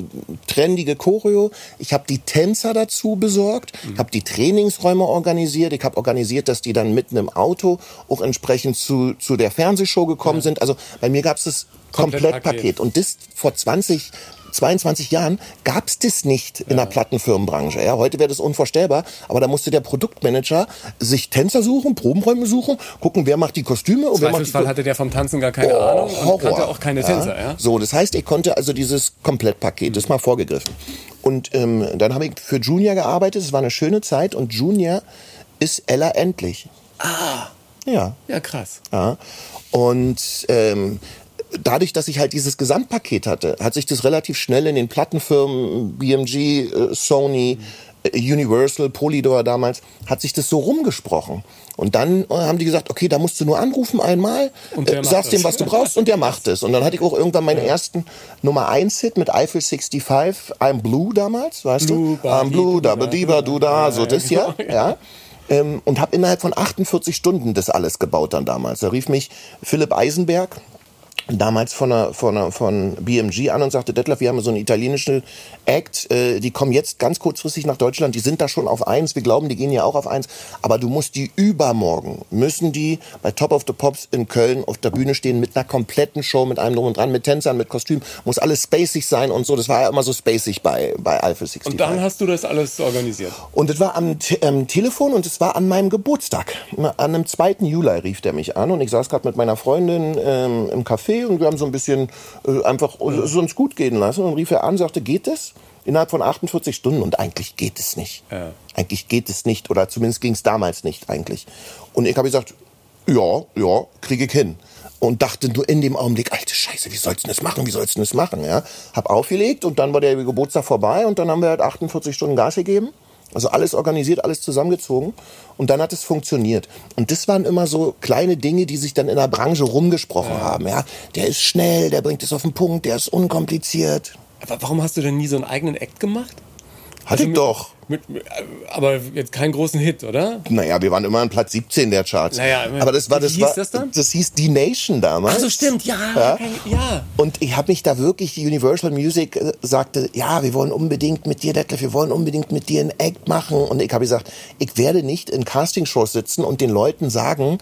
trendige Choreo. Ich habe die Tänzer dazu besorgt, ich habe die Trainingsräume organisiert, ich habe organisiert, dass die dann mitten im Auto auch entsprechend zu, zu der Fernsehshow gekommen sind. Also bei mir gab es das Komplettpaket. Komplettpaket. Und das vor 20, 22 Jahren gab es das nicht in der Plattenfirmenbranche. Ja, heute wäre das unvorstellbar, aber da musste der Produktmanager sich Tänzer suchen, Probenräume suchen, gucken, wer macht die Kostüme die Zweifelsfall hatte der vom Tanzen gar keine Oh, Ahnung und Horror. kannte auch keine Tänzer, ja? So, das heißt, ich konnte also dieses Komplettpaket, das mal vorgegriffen. Und ähm, dann habe ich für Junior gearbeitet, es war eine schöne Zeit und Junior ist Ella endlich. Ah. Ja. Ja, krass. Ja. Und ähm, dadurch, dass ich halt dieses Gesamtpaket hatte, hat sich das relativ schnell in den Plattenfirmen, BMG, äh, Sony, äh, Universal, Polydor damals, hat sich das so rumgesprochen. Und dann äh, haben die gesagt, okay, da musst du nur anrufen einmal, äh, sagst dem, was du brauchst und der macht es. Und dann hatte ich auch irgendwann meinen ersten Nummer 1 Hit mit Eiffel 65, I'm Blue damals, weißt Blue, du? I'm Blue, da, di, ba, du, da, so das hier, ja. Ähm, und habe innerhalb von 48 Stunden das alles gebaut dann damals. Da rief mich Philipp Eisenberg, damals von, einer, von, einer, von BMG an und sagte, Detlef, wir haben so einen italienischen Act, äh, die kommen jetzt ganz kurzfristig nach Deutschland, die sind da schon auf eins, wir glauben, die gehen ja auch auf eins, aber du musst die übermorgen, müssen die bei Top of the Pops in Köln auf der Bühne stehen mit einer kompletten Show, mit einem drum und dran, mit Tänzern, mit Kostüm, muss alles spacig sein und so, das war ja immer so spacig bei, bei Alpha 65. Und dann hast du das alles organisiert. Und es war am Te ähm, Telefon und es war an meinem Geburtstag. An einem 2. Juli rief der mich an und ich saß gerade mit meiner Freundin ähm, im Café und wir haben so ein bisschen äh, einfach es uns gut gehen lassen und rief er an, sagte, geht es? Innerhalb von 48 Stunden und eigentlich geht es nicht. Ja. Eigentlich geht es nicht oder zumindest ging es damals nicht eigentlich. Und ich habe gesagt, ja, ja, kriege ich hin. Und dachte nur in dem Augenblick, alte Scheiße, wie sollst du das machen, wie sollst du das machen, ja? Hab aufgelegt und dann war der Geburtstag vorbei und dann haben wir halt 48 Stunden Gas gegeben. Also alles organisiert, alles zusammengezogen und dann hat es funktioniert. Und das waren immer so kleine Dinge, die sich dann in der Branche rumgesprochen haben, ja? Der ist schnell, der bringt es auf den Punkt, der ist unkompliziert. Aber warum hast du denn nie so einen eigenen Act gemacht? Hatte ich mit, doch. Mit, mit, aber jetzt keinen großen Hit, oder? Naja, wir waren immer an Platz 17 der Charts. Naja, aber das war wie das hieß war, das dann? Das hieß Die Nation damals. Ach so, stimmt, ja. Ja. ja. Und ich habe mich da wirklich, Universal Music äh, sagte, ja, wir wollen unbedingt mit dir, Detlef, wir wollen unbedingt mit dir einen Act machen. Und ich habe gesagt, ich werde nicht in Castingshows sitzen und den Leuten sagen,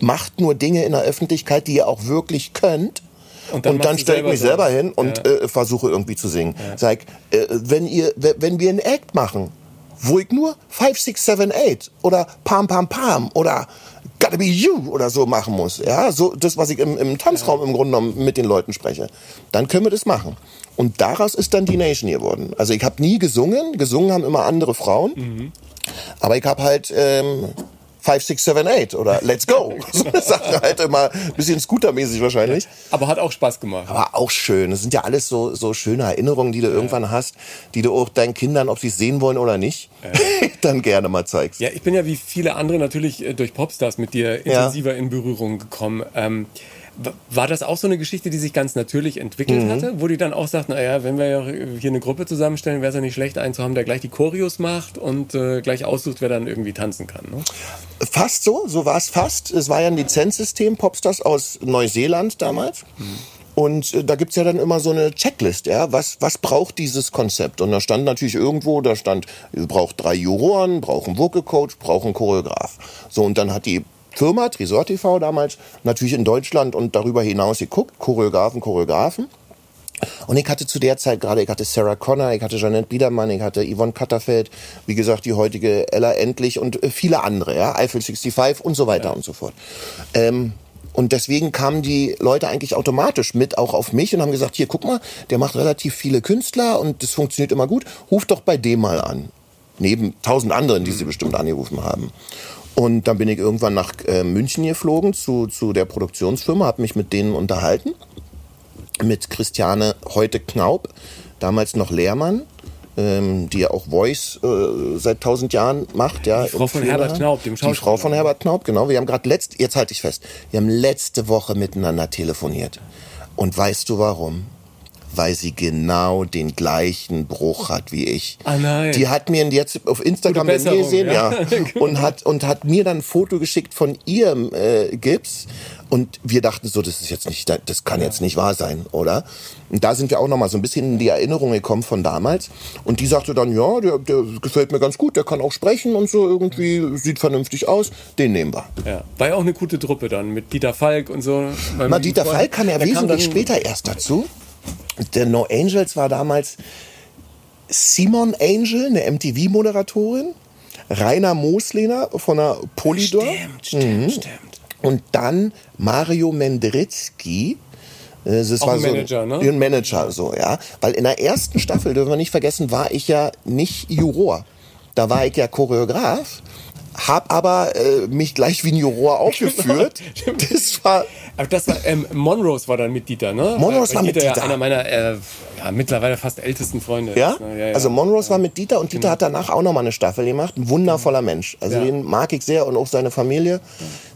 macht nur Dinge in der Öffentlichkeit, die ihr auch wirklich könnt. Und dann dann, stelle ich mich selber hin und äh, versuche irgendwie zu singen. Sag, äh, wenn ihr, wenn wir einen Act machen, wo ich nur 5, 6, 7, 8 oder Pam Pam Pam oder Gotta Be You oder so machen muss, ja, so das, was ich im, im Tanzraum im Grunde genommen mit den Leuten spreche, dann können wir das machen. Und daraus ist dann die Nation geworden. Also ich habe nie gesungen, gesungen haben immer andere Frauen, aber ich habe halt ähm, 5, 6, 7, 8 oder Let's Go. So eine Sache halt immer ein bisschen scootermäßig wahrscheinlich. Aber hat auch Spaß gemacht. Aber auch schön. Das sind ja alles so, so schöne Erinnerungen, die du irgendwann hast, die du auch deinen Kindern, ob sie es sehen wollen oder nicht, dann gerne mal zeigst. Ja, ich bin ja wie viele andere natürlich äh, durch Popstars mit dir intensiver in Berührung gekommen. Ähm, war das auch so eine Geschichte, die sich ganz natürlich entwickelt Mhm. hatte, wo die dann auch sagten, naja, wenn wir ja hier eine Gruppe zusammenstellen, wäre es ja nicht schlecht, einen zu haben, der gleich die Choreos macht und äh, gleich aussucht, wer dann irgendwie tanzen kann. Ne? Fast so, so war es fast. Es war ja ein Lizenzsystem, Popstars aus Neuseeland damals. Und äh, da gibt's ja dann immer so eine Checklist, ja, was, was braucht dieses Konzept? Und da stand natürlich irgendwo, da stand, ihr braucht drei Juroren, braucht einen Vocal Coach, braucht einen Choreograf. So, und dann hat die Firma, Tresor TV damals, natürlich in Deutschland und darüber hinaus geguckt, Choreografen, Choreografen. Und ich hatte zu der Zeit gerade, ich hatte Sarah Connor, ich hatte Jeanette Biedermann, ich hatte Yvonne Katterfeld, wie gesagt, die heutige Ella Endlich und äh, viele andere, ja, Eiffel 65 und so weiter und so fort. Ähm, und deswegen kamen die Leute eigentlich automatisch mit auch auf mich und haben gesagt, hier, guck mal, der macht relativ viele Künstler und das funktioniert immer gut, ruf doch bei dem mal an. Neben tausend anderen, die sie bestimmt angerufen haben. Und dann bin ich irgendwann nach äh, München geflogen zu, zu der Produktionsfirma, habe mich mit denen unterhalten. Mit Christiane heute Knaub, damals noch Lehrmann, ähm, die ja auch Voice äh, seit tausend Jahren macht. Ja, Die Frau von Herbert Knaub, dem Die Frau Schauspieler. von Herbert Knaub, genau. Wir haben gerade letzt, jetzt halte ich fest, wir haben letzte Woche miteinander telefoniert. Und weißt du warum? Weil sie genau den gleichen Bruch hat wie ich. Ah, nein. Die hat mir jetzt auf Instagram gesehen, ja. ja, und hat und hat mir dann ein Foto geschickt von ihrem äh, Gips und wir dachten so, das ist jetzt nicht, das kann jetzt nicht wahr sein, oder? Und da sind wir auch noch mal so ein bisschen in die Erinnerung gekommen von damals. Und die sagte dann, ja, der, der gefällt mir ganz gut, der kann auch sprechen und so irgendwie sieht vernünftig aus, den nehmen wir. Ja. War ja auch eine gute Truppe dann mit Dieter Falk und so. Na, Dieter Falk kam ja wesentlich dann- später erst dazu. Der No Angels war damals Simon Angel, eine MTV-Moderatorin, Rainer Moslehner von der Polydor Stimmt, stimmt, stimmt. und dann Mario Mendritzky. Äh, Das Auch war ein so Manager, ne? Ein Manager, so, ja. Weil in der ersten Staffel, dürfen wir nicht vergessen, war ich ja nicht Juror. Da war ich ja Choreograf, hab aber äh, mich gleich wie ein Juror aufgeführt. Stimmt. Das war Aber das war, ähm, Monrose war dann mit Dieter, ne? Monrose Weil war mit ja Dieter. einer meiner äh, ja, mittlerweile fast ältesten Freunde. Ja? ist, ne? ja, ja. Also Monrose war mit Dieter und Dieter hat danach auch nochmal eine Staffel gemacht. Ein wundervoller Mensch. Also Ja. den mag ich sehr und auch seine Familie.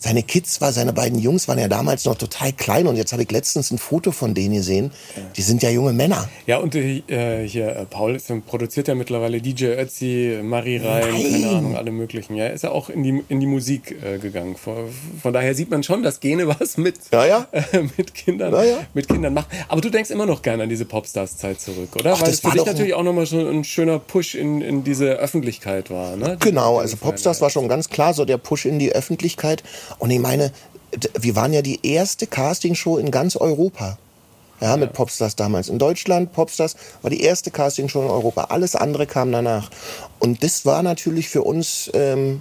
Seine Kids, war, seine beiden Jungs waren ja damals noch total klein und jetzt habe ich letztens ein Foto von denen gesehen. Die sind ja junge Männer. Ja, und äh, hier, äh, Paul ist, produziert ja mittlerweile DJ Ötzi, Marie Reim, Nein. keine Ahnung, alle möglichen. Ja, ist ja auch in die, in die Musik äh, gegangen. Von, von daher sieht man schon, dass Gene was mit, Ja, ja. äh, mit, Kindern, Ja, mit Kindern macht. Aber du denkst immer noch gerne an diese Popstars-Zeit zurück, oder? Ach, Weil das für war dich natürlich auch nochmal schon ein schöner Push in, in diese Öffentlichkeit war. Ne? Genau, also Popstars war schon ganz klar so der Push in die Öffentlichkeit. Und ich meine, wir waren ja die erste Castingshow in ganz Europa. Ja, mit Popstars damals. In Deutschland, Popstars war die erste Castingshow in Europa. Alles andere kam danach. Und das war natürlich für uns ähm,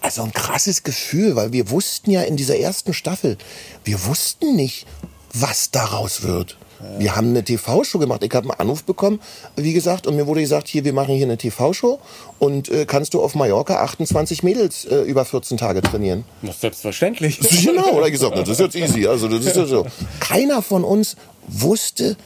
also ein krasses Gefühl, weil wir wussten ja in dieser ersten Staffel, wir wussten nicht, was daraus wird. Wir haben eine TV-Show gemacht. Ich habe einen Anruf bekommen, wie gesagt, und mir wurde gesagt, hier, wir machen hier eine TV-Show und äh, kannst du auf Mallorca 28 Mädels äh, über 14 Tage trainieren. Das ist selbstverständlich. Genau, oder gesagt, das ist jetzt easy. Also das ist ja so. Keiner von uns wusste,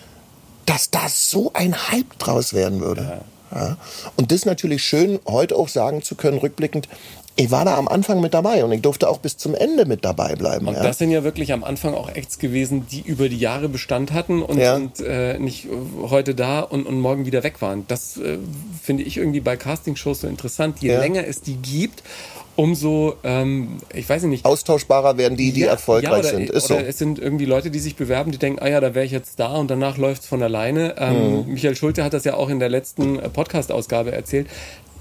dass da so ein Hype draus werden würde. Ja. Und das ist natürlich schön, heute auch sagen zu können, rückblickend, ich war da am Anfang mit dabei und ich durfte auch bis zum Ende mit dabei bleiben. Und ja. das sind ja wirklich am Anfang auch Acts gewesen, die über die Jahre Bestand hatten und, Ja. und äh, nicht heute da und, und morgen wieder weg waren. Das äh, finde ich irgendwie bei Castingshows so interessant. Je Ja. länger es die gibt, umso, ähm, ich weiß nicht, Austauschbarer werden die, die ja, erfolgreich ja, oder, sind. Ist so. oder es sind irgendwie Leute, die sich bewerben, die denken, ah ja, da wäre ich jetzt da und danach läuft's von alleine. Ähm, Mhm. Michael Schulte hat das ja auch in der letzten Podcast-Ausgabe erzählt,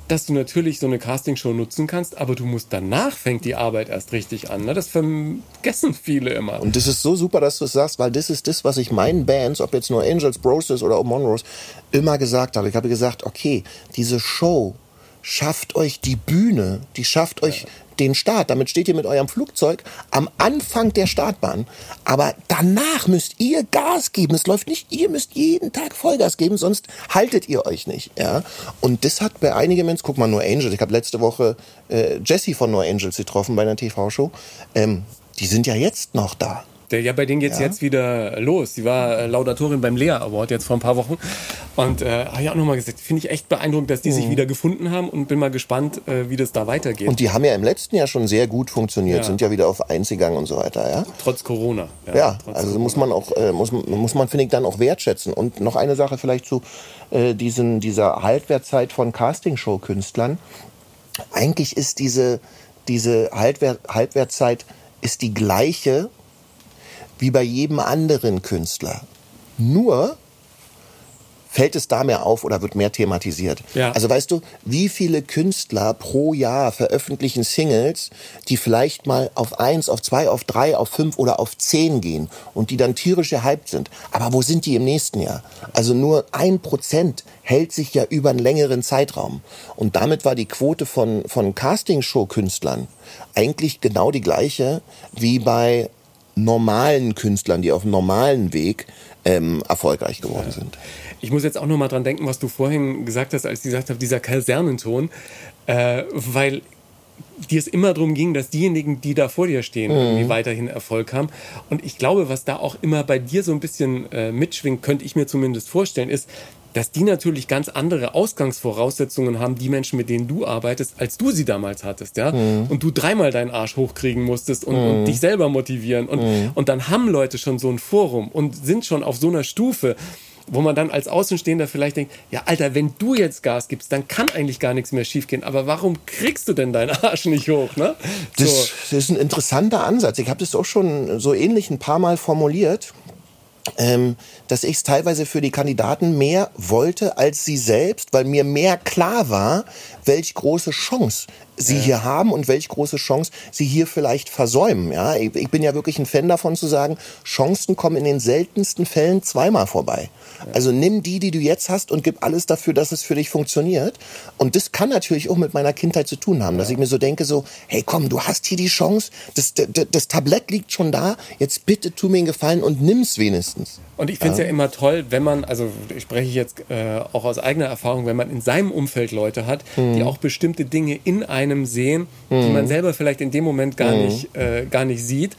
dass du natürlich so eine Castingshow nutzen kannst, aber du musst danach fängt die Arbeit erst richtig an. Ne? Das vergessen viele immer. Und das ist so super, dass du es sagst, weil das ist das, was ich meinen Bands, ob jetzt nur Angels, Broses oder Monrose, immer gesagt habe. Ich habe gesagt, okay, diese Show schafft euch die Bühne, die schafft euch den Start. Damit steht ihr mit eurem Flugzeug am Anfang der Startbahn. Aber danach müsst ihr Gas geben. Es läuft nicht, ihr müsst jeden Tag Vollgas geben, sonst haltet ihr euch nicht. Ja? Und das hat bei einigen Menschen, guck mal, nur Angels. Ich habe letzte Woche äh, Jesse von Nur Angels getroffen bei einer TV-Show. Ähm, die sind ja jetzt noch da. Ja, bei denen geht's Ja. jetzt wieder los. Sie war äh, Laudatorin beim Lea Award jetzt vor ein paar Wochen. Und äh, habe ich auch nochmal gesagt, finde ich echt beeindruckend, dass die sich wieder gefunden haben und bin mal gespannt, äh, wie das da weitergeht. Mhm. Und die haben ja im letzten Jahr schon sehr gut funktioniert, Ja. sind ja wieder auf eins gegangen und so weiter, ja. trotz Corona. Ja, trotz also Corona. muss man auch, äh, muss, muss man, finde ich, dann auch wertschätzen. Und noch eine Sache vielleicht zu äh, diesen, dieser Halbwertzeit von Castingshow-Künstlern. Eigentlich ist diese, diese Halbwert, Halbwertzeit ist die gleiche wie bei jedem anderen Künstler. Nur fällt es da mehr auf oder wird mehr thematisiert. Ja. Also weißt du, wie viele Künstler pro Jahr veröffentlichen Singles, die vielleicht mal auf eins, auf zwei, auf drei, auf fünf oder auf zehn gehen und die dann tierisch gehypt sind. Aber wo sind die im nächsten Jahr? Also nur ein Prozent hält sich ja über einen längeren Zeitraum. Und damit war die Quote von, von Castingshow-Künstlern eigentlich genau die gleiche wie bei normalen Künstlern, die auf einem normalen Weg ähm, erfolgreich geworden sind. Ich muss jetzt auch noch mal dran denken, was du vorhin gesagt hast, als ich gesagt habe, dieser Kasernenton, äh, weil dir es immer darum ging, dass diejenigen, die da vor dir stehen, Mhm. irgendwie weiterhin Erfolg haben. Und ich glaube, was da auch immer bei dir so ein bisschen äh, mitschwingt, könnte ich mir zumindest vorstellen, ist, dass die natürlich ganz andere Ausgangsvoraussetzungen haben, die Menschen, mit denen du arbeitest, als du sie damals hattest, ja. Mhm. Und du dreimal deinen Arsch hochkriegen musstest und, und dich selber motivieren. Und, Mhm. und dann haben Leute schon so ein Forum und sind schon auf so einer Stufe, wo man dann als Außenstehender vielleicht denkt, ja, Alter, wenn du jetzt Gas gibst, dann kann eigentlich gar nichts mehr schiefgehen. Aber warum kriegst du denn deinen Arsch nicht hoch, ne? So. Das, das ist ein interessanter Ansatz. Ich habe das auch schon so ähnlich ein paar Mal formuliert, ähm, dass ich es teilweise für die Kandidaten mehr wollte als sie selbst, weil mir mehr klar war, welch große Chance sie hier haben und welch große Chance sie hier vielleicht versäumen. Ja, ich, ich bin ja wirklich ein Fan davon zu sagen, Chancen kommen in den seltensten Fällen zweimal vorbei. Also nimm die, die du jetzt hast und gib alles dafür, dass es für dich funktioniert. Und das kann natürlich auch mit meiner Kindheit zu tun haben, dass ich mir so denke, so, hey komm, du hast hier die Chance, das, das, das Tablett liegt schon da, jetzt bitte tu mir einen Gefallen und nimm's wenigstens. Und ich finde es ja. immer toll, wenn man, also ich spreche jetzt äh, auch aus eigener Erfahrung, wenn man in seinem Umfeld Leute hat, die auch bestimmte Dinge in einem sehen, die man selber vielleicht in dem Moment gar, nicht, äh, gar nicht sieht.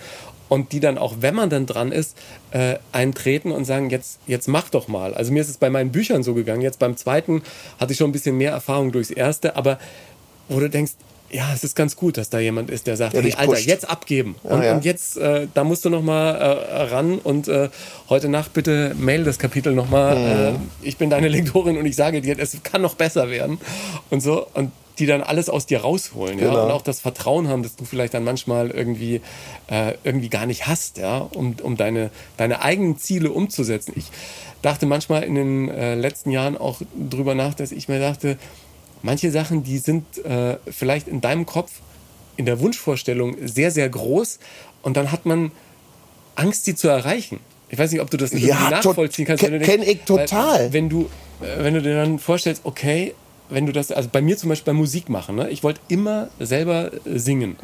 Und die dann auch, wenn man dann dran ist, äh, eintreten und sagen, jetzt, jetzt mach doch mal. Also mir ist es bei meinen Büchern so gegangen. Jetzt beim zweiten hatte ich schon ein bisschen mehr Erfahrung durchs erste, aber wo du denkst, ja, es ist ganz gut, dass da jemand ist, der sagt, Der hey, Alter, pusht. jetzt abgeben. und, ja. und jetzt, äh, da musst du noch mal äh, ran und äh, heute Nacht bitte mail das Kapitel noch mal. Mhm. Äh, ich bin deine Lektorin und ich sage dir, es kann noch besser werden und so und die dann alles aus dir rausholen, ja, Genau. und auch das Vertrauen haben, das du vielleicht dann manchmal irgendwie äh, irgendwie gar nicht hast, ja, um, um deine deine eigenen Ziele umzusetzen. Ich dachte manchmal in den äh, letzten Jahren auch drüber nach, dass ich mir dachte, manche Sachen, die sind äh, vielleicht in deinem Kopf in der Wunschvorstellung sehr, sehr groß und dann hat man Angst, sie zu erreichen. Ich weiß nicht, ob du das Ja, nachvollziehen kannst. ke- wenn du kenn ich weil- total. Wenn du, äh, wenn du dir dann vorstellst, okay, wenn du das, also bei mir zum Beispiel beim Musik machen, ne? ich wollte immer selber äh, singen.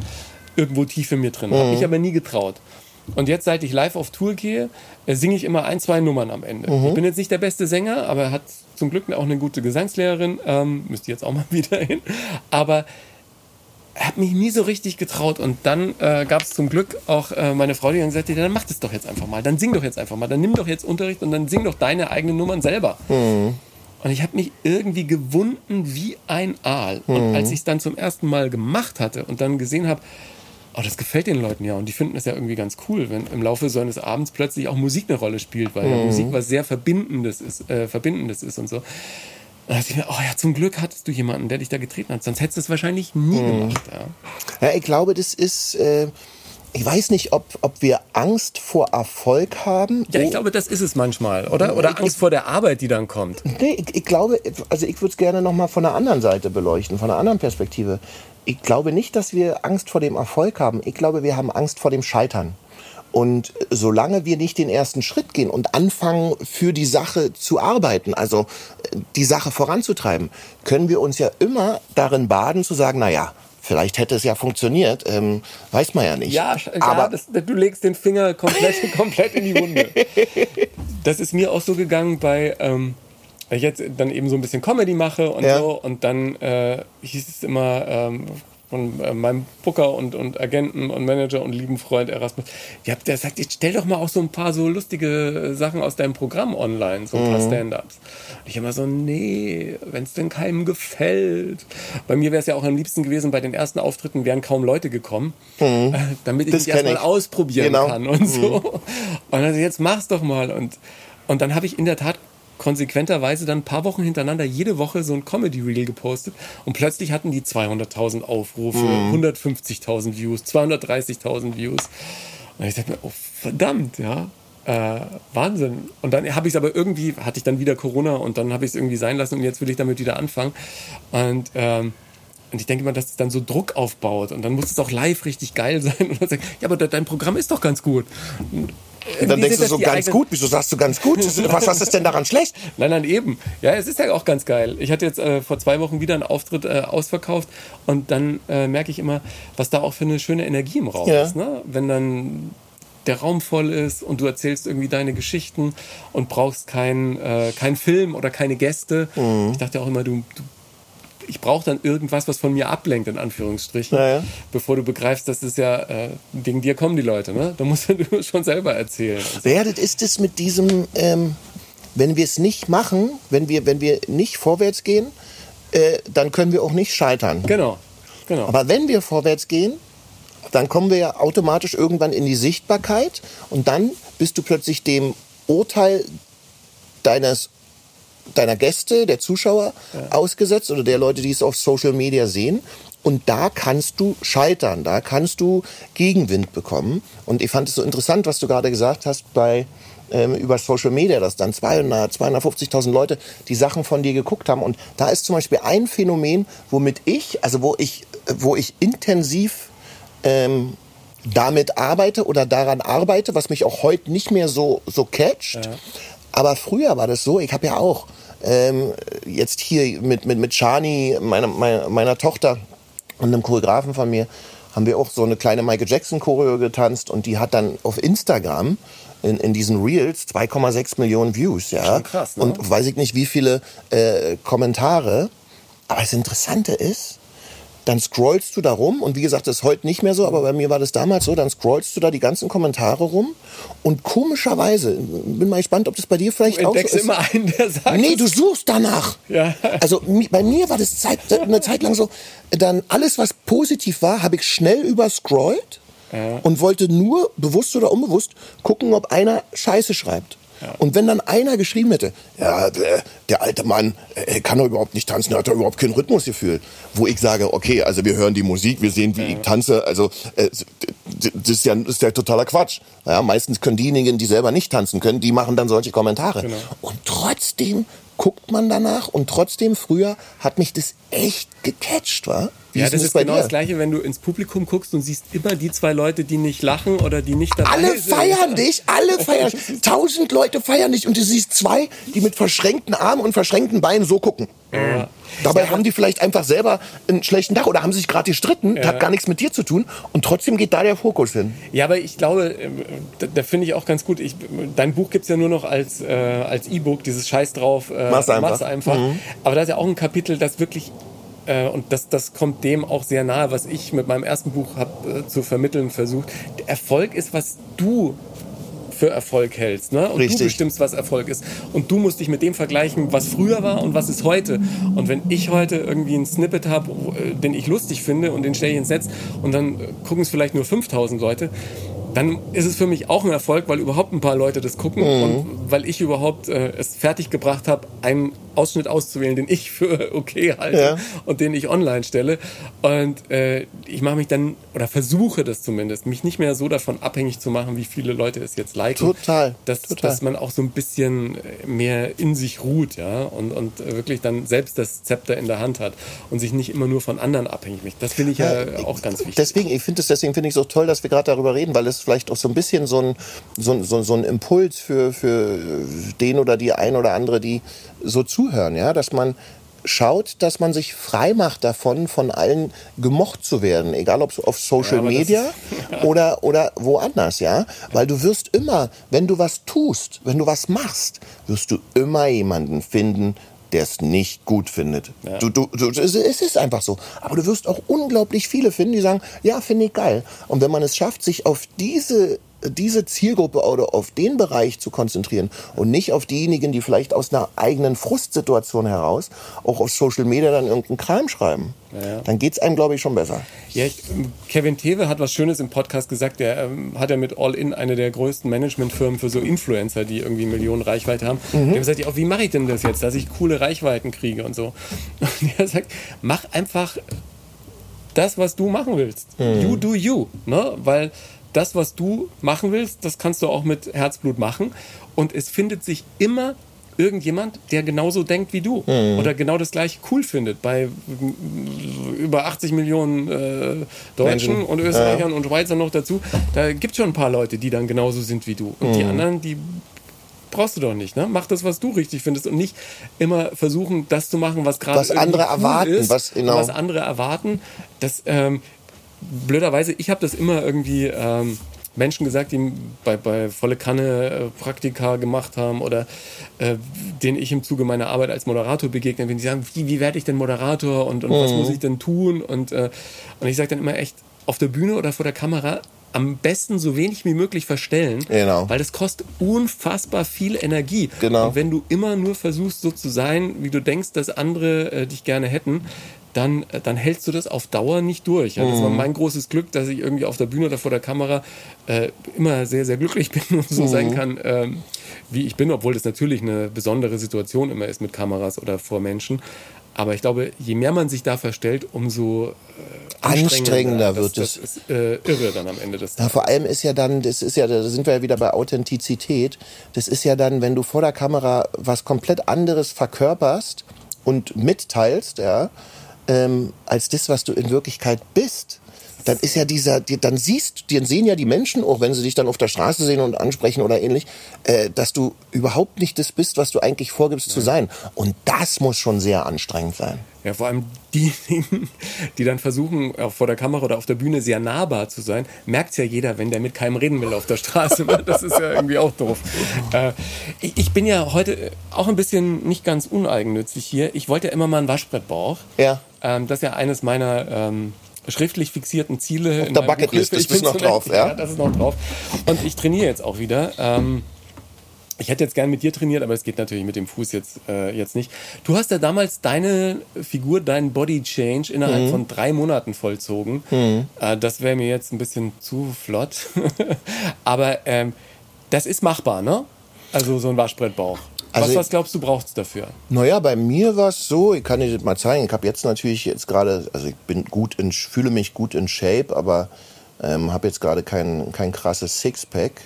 Irgendwo tief in mir drin. Mhm. Habe mich aber nie getraut. Und jetzt, seit ich live auf Tour gehe, äh, singe ich immer ein, zwei Nummern am Ende. Mhm. Ich bin jetzt nicht der beste Sänger, aber er hat zum Glück auch eine gute Gesangslehrerin. Ähm, müsste jetzt auch mal wieder hin. Aber habe mich nie so richtig getraut. Und dann äh, gab es zum Glück auch äh, meine Frau, die dann gesagt hat, dann mach das doch jetzt einfach mal. Dann sing doch jetzt einfach mal. Dann nimm doch jetzt Unterricht und dann sing doch deine eigenen Nummern selber. Und ich habe mich irgendwie gewunden wie ein Aal. Und als ich es dann zum ersten Mal gemacht hatte und dann gesehen habe, oh, das gefällt den Leuten ja und die finden es ja irgendwie ganz cool, wenn im Laufe so eines Abends plötzlich auch Musik eine Rolle spielt, weil ja Musik was sehr Verbindendes ist, äh, Verbindendes ist und so. Da dachte ich mir, oh ja, zum Glück hattest du jemanden, der dich da getreten hat, sonst hättest du es wahrscheinlich nie gemacht. Ja. Ja, ich glaube, das ist, äh, ich weiß nicht, ob, ob wir Angst vor Erfolg haben. Ja, ich glaube, das ist es manchmal, oder? Oder Angst vor der Arbeit, die dann kommt. Nee, ich, ich glaube, also ich würde es gerne noch mal von der anderen Seite beleuchten, von einer anderen Perspektive. Ich glaube nicht, dass wir Angst vor dem Erfolg haben. Ich glaube, wir haben Angst vor dem Scheitern. Und solange wir nicht den ersten Schritt gehen und anfangen, für die Sache zu arbeiten, also äh, die Sache voranzutreiben, können wir uns ja immer darin baden zu sagen, na ja, vielleicht hätte es ja funktioniert, ähm, weiß man ja nicht. Ja, ja aber das, du legst den Finger komplett, komplett in die Wunde. Das ist mir auch so gegangen bei, ähm, weil ich jetzt dann eben so ein bisschen Comedy mache und Ja. so. Und dann äh, hieß es immer ähm, von äh, meinem Booker und, und Agenten und Manager und lieben Freund Erasmus, ja, der sagt, jetzt stell doch mal auch so ein paar so lustige Sachen aus deinem Programm online, so ein Mhm. paar Stand-ups. Und ich immer so, nee, wenn es denn keinem gefällt. Bei mir wäre es ja auch am liebsten gewesen, bei den ersten Auftritten wären kaum Leute gekommen, äh, damit ich Mhm. Das mich erstmal ausprobieren Genau. kann und so. Und also jetzt mach's doch mal. Und, und dann habe ich in der Tat konsequenterweise dann ein paar Wochen hintereinander jede Woche so ein Comedy-Reel gepostet und plötzlich hatten die 200.000 Aufrufe, 150.000 Views, 230.000 Views. Und ich dachte mir, oh verdammt, ja, äh, Wahnsinn. Und dann habe ich es aber irgendwie, hatte ich dann wieder Corona und dann habe ich es irgendwie sein lassen und jetzt will ich damit wieder anfangen. Und ähm, und ich denke mal, dass es dann so Druck aufbaut und dann muss es auch live richtig geil sein. Und dann sagt, ja, aber de- dein Programm ist doch ganz gut. Und dann irgendwie denkst du so ganz gut, wieso sagst du ganz gut? Was, was ist denn daran schlecht? Nein, nein, eben. Ja, es ist ja auch ganz geil. Ich hatte jetzt äh, vor zwei Wochen wieder einen Auftritt äh, ausverkauft und dann äh, merke ich immer, was da auch für eine schöne Energie im Raum Ja. ist. Ne? Wenn dann der Raum voll ist und du erzählst irgendwie deine Geschichten und brauchst keinen äh, kein Film oder keine Gäste. Mhm. Ich dachte auch immer, du, du ich brauche dann irgendwas, was von mir ablenkt, in Anführungsstrichen, Ja, bevor du begreifst, dass es ja, äh, wegen dir kommen die Leute, ne? Da musst du schon selber erzählen. Ja, das ist es mit diesem, ähm, wenn wir es nicht machen, wenn wir, wenn wir nicht vorwärts gehen, äh, dann können wir auch nicht scheitern. Genau, genau. Aber wenn wir vorwärts gehen, dann kommen wir ja automatisch irgendwann in die Sichtbarkeit und dann bist du plötzlich dem Urteil deines deiner Gäste, der Zuschauer ausgesetzt oder der Leute, die es auf Social Media sehen. Und da kannst du scheitern, da kannst du Gegenwind bekommen. Und ich fand es so interessant, was du gerade gesagt hast bei ähm, über Social Media, dass dann 200, 250.000 Leute die Sachen von dir geguckt haben. Und da ist zum Beispiel ein Phänomen, womit ich, also wo ich, wo ich intensiv ähm, damit arbeite oder daran arbeite, was mich auch heute nicht mehr so, so catcht. Aber früher war das so, ich habe ja auch ähm, jetzt hier mit, mit, mit Shani, meiner, meiner, meiner Tochter und einem Choreografen von mir, haben wir auch so eine kleine Michael Jackson Choreo getanzt und die hat dann auf Instagram in, in diesen Reels 2,6 Millionen Views, ja. Schon krass, ne? Und weiß ich nicht, wie viele äh, Kommentare. Aber das Interessante ist, dann scrollst du da rum und wie gesagt, das ist heute nicht mehr so, aber bei mir war das damals so, dann scrollst du da die ganzen Kommentare rum und komischerweise, bin mal gespannt, ob das bei dir vielleicht du auch so ist. immer einen, der sagt, Nee, du suchst danach. Ja. Also bei mir war das Zeit, eine Zeit lang so, dann alles, was positiv war, habe ich schnell überscrollt und wollte nur, bewusst oder unbewusst, gucken, ob einer Scheiße schreibt. Und wenn dann einer geschrieben hätte, ja, der, der alte Mann, er kann doch überhaupt nicht tanzen, hat doch überhaupt kein Rhythmusgefühl. Wo ich sage, okay, also wir hören die Musik, wir sehen, wie ich tanze, also äh, das ist ja, das ist ja totaler Quatsch. Ja, meistens können diejenigen, die selber nicht tanzen können, die machen dann solche Kommentare. Und trotzdem guckt man danach und trotzdem früher hat mich das echt gecatcht, wa? Wie Ja, ist das ist genau dir? das Gleiche, wenn du ins Publikum guckst und siehst immer die zwei Leute, die nicht lachen oder die nicht dabei Alle sind. feiern dich, alle feiern. Tausend Leute feiern dich und du siehst zwei, die mit verschränkten Armen und verschränkten Beinen so gucken. Dabei haben die vielleicht einfach selber einen schlechten Tag oder haben sich gerade gestritten, hat gar nichts mit dir zu tun und trotzdem geht da der Fokus hin. Ja, aber ich glaube, ähm, da, da finde ich auch ganz gut, ich, dein Buch gibt's ja nur noch als, äh, als E-Book, dieses Scheiß drauf, äh, Mach's einfach. mach's einfach. Aber da ist ja auch ein Kapitel, das wirklich, äh, und das, das kommt dem auch sehr nahe, was ich mit meinem ersten Buch habe äh, zu vermitteln versucht. Der Erfolg ist, was du für Erfolg hältst. Ne? Und Richtig. du bestimmst, was Erfolg ist. Und du musst dich mit dem vergleichen, was früher war und was ist heute. Und wenn ich heute irgendwie einen Snippet habe, den ich lustig finde und den stelle ich ins Netz und dann äh, gucken es vielleicht nur 5000 Leute, dann ist es für mich auch ein Erfolg, weil überhaupt ein paar Leute das gucken Mhm. und weil ich überhaupt äh, es fertiggebracht habe, einen Ausschnitt auszuwählen, den ich für okay halte Ja. und den ich online stelle. Und äh, ich mache mich dann, oder versuche das zumindest, mich nicht mehr so davon abhängig zu machen, wie viele Leute es jetzt liken. Total, Dass, total. dass man auch so ein bisschen mehr in sich ruht, ja, und, und wirklich dann selbst das Zepter in der Hand hat und sich nicht immer nur von anderen abhängig macht. Das finde ich ja, auch ganz wichtig. Deswegen, ich finde es, deswegen finde ich es auch toll, dass wir gerade darüber reden, weil es vielleicht auch so ein bisschen so ein, so, so, so ein Impuls für, für den oder die ein oder andere, die so zuhören, ja, dass man schaut, dass man sich frei macht davon, von allen gemocht zu werden, egal ob auf Social das Media oder, oder woanders, ja, weil du wirst immer, wenn du was tust, wenn du was machst, wirst du immer jemanden finden, der es nicht gut findet. Du, du, du, es es ist einfach so. Aber du wirst auch unglaublich viele finden, die sagen, ja, finde ich geil. Und wenn man es schafft, sich auf diese diese Zielgruppe oder auf den Bereich zu konzentrieren und nicht auf diejenigen, die vielleicht aus einer eigenen Frustsituation heraus auch auf Social Media dann irgendeinen Kram schreiben, dann geht's einem, glaube ich, schon besser. Ja, ich, Kevin Tewe hat was Schönes im Podcast gesagt. Der ähm, hat ja mit All In eine der größten Managementfirmen für so Influencer, die irgendwie Millionen Reichweite haben. Mhm. Hat gesagt, ja, auch wie mache ich denn das jetzt, dass ich coole Reichweiten kriege und so. Und er sagt, mach einfach das, was du machen willst. Mhm. You do you. Ne? Weil das, was du machen willst, das kannst du auch mit Herzblut machen. Und es findet sich immer irgendjemand, der genauso denkt wie du Mhm. oder genau das gleiche cool findet. Bei über 80 Millionen äh, Deutschen Menschen. und Österreichern und Schweizern noch dazu, da gibt es schon ein paar Leute, die dann genauso sind wie du. Und die Mhm. anderen, die brauchst du doch nicht. Ne? Mach das, was du richtig findest und nicht immer versuchen, das zu machen, was gerade Was andere cool erwarten, ist, was- genau. was andere erwarten. Das ähm, blöderweise, ich habe das immer irgendwie ähm, Menschen gesagt, die bei, bei volle Kanne äh, Praktika gemacht haben oder äh, denen ich im Zuge meiner Arbeit als Moderator begegne, wenn die sagen, wie, wie werde ich denn Moderator und, und was muss ich denn tun? Und, äh, und ich sage dann immer echt, auf der Bühne oder vor der Kamera am besten so wenig wie möglich verstellen, Genau. weil das kostet unfassbar viel Energie. Genau. Und wenn du immer nur versuchst, so zu sein, wie du denkst, dass andere äh, dich gerne hätten, dann, äh, dann hältst du das auf Dauer nicht durch. Ja, das Mhm. war mein großes Glück, dass ich irgendwie auf der Bühne oder vor der Kamera äh, immer sehr, sehr glücklich bin und Mhm. so sein kann, ähm, wie ich bin, obwohl das natürlich eine besondere Situation immer ist mit Kameras oder vor Menschen. Aber ich glaube, je mehr man sich da verstellt, umso äh, Anstrengender das, wird das es. ist äh, irre dann am Ende des Ja, vor allem ist ja dann, das ist ja, da sind wir ja wieder bei Authentizität. Das ist ja dann, wenn du vor der Kamera was komplett anderes verkörperst und mitteilst, ja, ähm, als das, was du in Wirklichkeit bist. Dann ist ja dieser, die- dann siehst, dann sehen ja die Menschen, auch wenn sie dich dann auf der Straße sehen und ansprechen oder ähnlich, äh, dass du überhaupt nicht das bist, was du eigentlich vorgibst zu sein. Und das muss schon sehr anstrengend sein. Ja, vor allem diejenigen, die dann versuchen, auch vor der Kamera oder auf der Bühne sehr nahbar zu sein, merkt ja jeder, wenn der mit keinem reden will auf der Straße. Das ist ja irgendwie auch doof. Äh, ich, bin ja heute auch ein bisschen nicht ganz uneigennützig hier. Ich wollte ja immer mal einen Waschbrettbauch. Ja. Ähm, das ist ja eines meiner ähm, schriftlich fixierten Ziele. in der Bucketlist, Buch. das Ich bin ist noch drauf, nett. ja? das ist noch drauf. Und ich trainiere jetzt auch wieder. Ähm, ich hätte jetzt gern mit dir trainiert, aber es geht natürlich mit dem Fuß jetzt, äh, jetzt nicht. Du hast ja damals deine Figur, deinen Body Change innerhalb Mhm. von drei Monaten vollzogen. Äh, das wäre mir jetzt ein bisschen zu flott. aber ähm, das ist machbar, ne? Also so ein Waschbrettbauch. Also was, was glaubst du, braucht's dafür? Naja, bei mir war es so, ich kann dir das mal zeigen, ich habe jetzt natürlich jetzt gerade, also ich bin gut in, fühle mich gut in Shape, aber ähm, habe jetzt gerade kein, kein krasses Sixpack.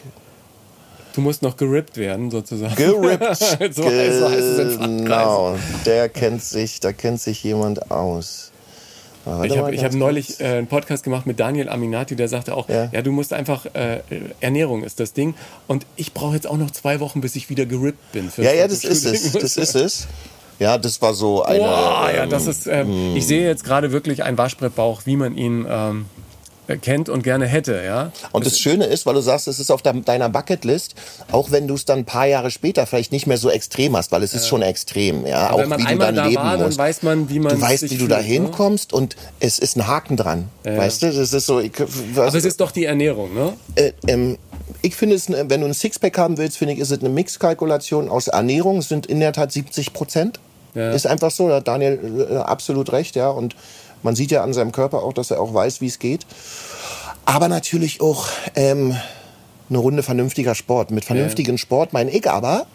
Du musst noch gerippt werden, sozusagen. Gerippt. so, heißt- es in genau, der kennt sich, da kennt sich jemand aus. Aber warte Ich habe hab neulich äh, einen Podcast gemacht mit Daniel Aminati, der sagte auch, ja, Ja. du musst einfach, äh, Ernährung ist das Ding. Und ich brauche jetzt auch noch zwei Wochen, bis ich wieder gerippt bin. Ja, ja, das ist es, das ist es. Ja, das war so eine. Boah, ja, ähm, das ist, ähm, ich sehe jetzt gerade wirklich einen Waschbrettbauch, wie man ihn ähm, kennt und gerne hätte, ja. Und das Schöne ist, weil du sagst, es ist auf dein- deiner Bucketlist, auch wenn du es dann ein paar Jahre später vielleicht nicht mehr so extrem hast, weil es ist schon extrem, ja, Aber auch wenn man wie du einmal dann da leben war, dann musst. weiß man, wie man du weißt, wie du da ne? hinkommst und es ist ein Haken dran, weißt du? Das ist so. Ich, Aber es ist doch die Ernährung, ne? äh, ähm, ich finde es, wenn du ein Sixpack haben willst, finde ich, ist es eine Mixkalkulation aus Ernährung. Es sind in der Tat 70 Prozent. Ja. Ist einfach so, da hat Daniel äh, absolut recht, ja. Und man sieht ja an seinem Körper auch, dass er auch weiß, wie es geht. Aber natürlich auch ähm, eine Runde vernünftiger Sport. Mit vernünftigen Sport meine ich aber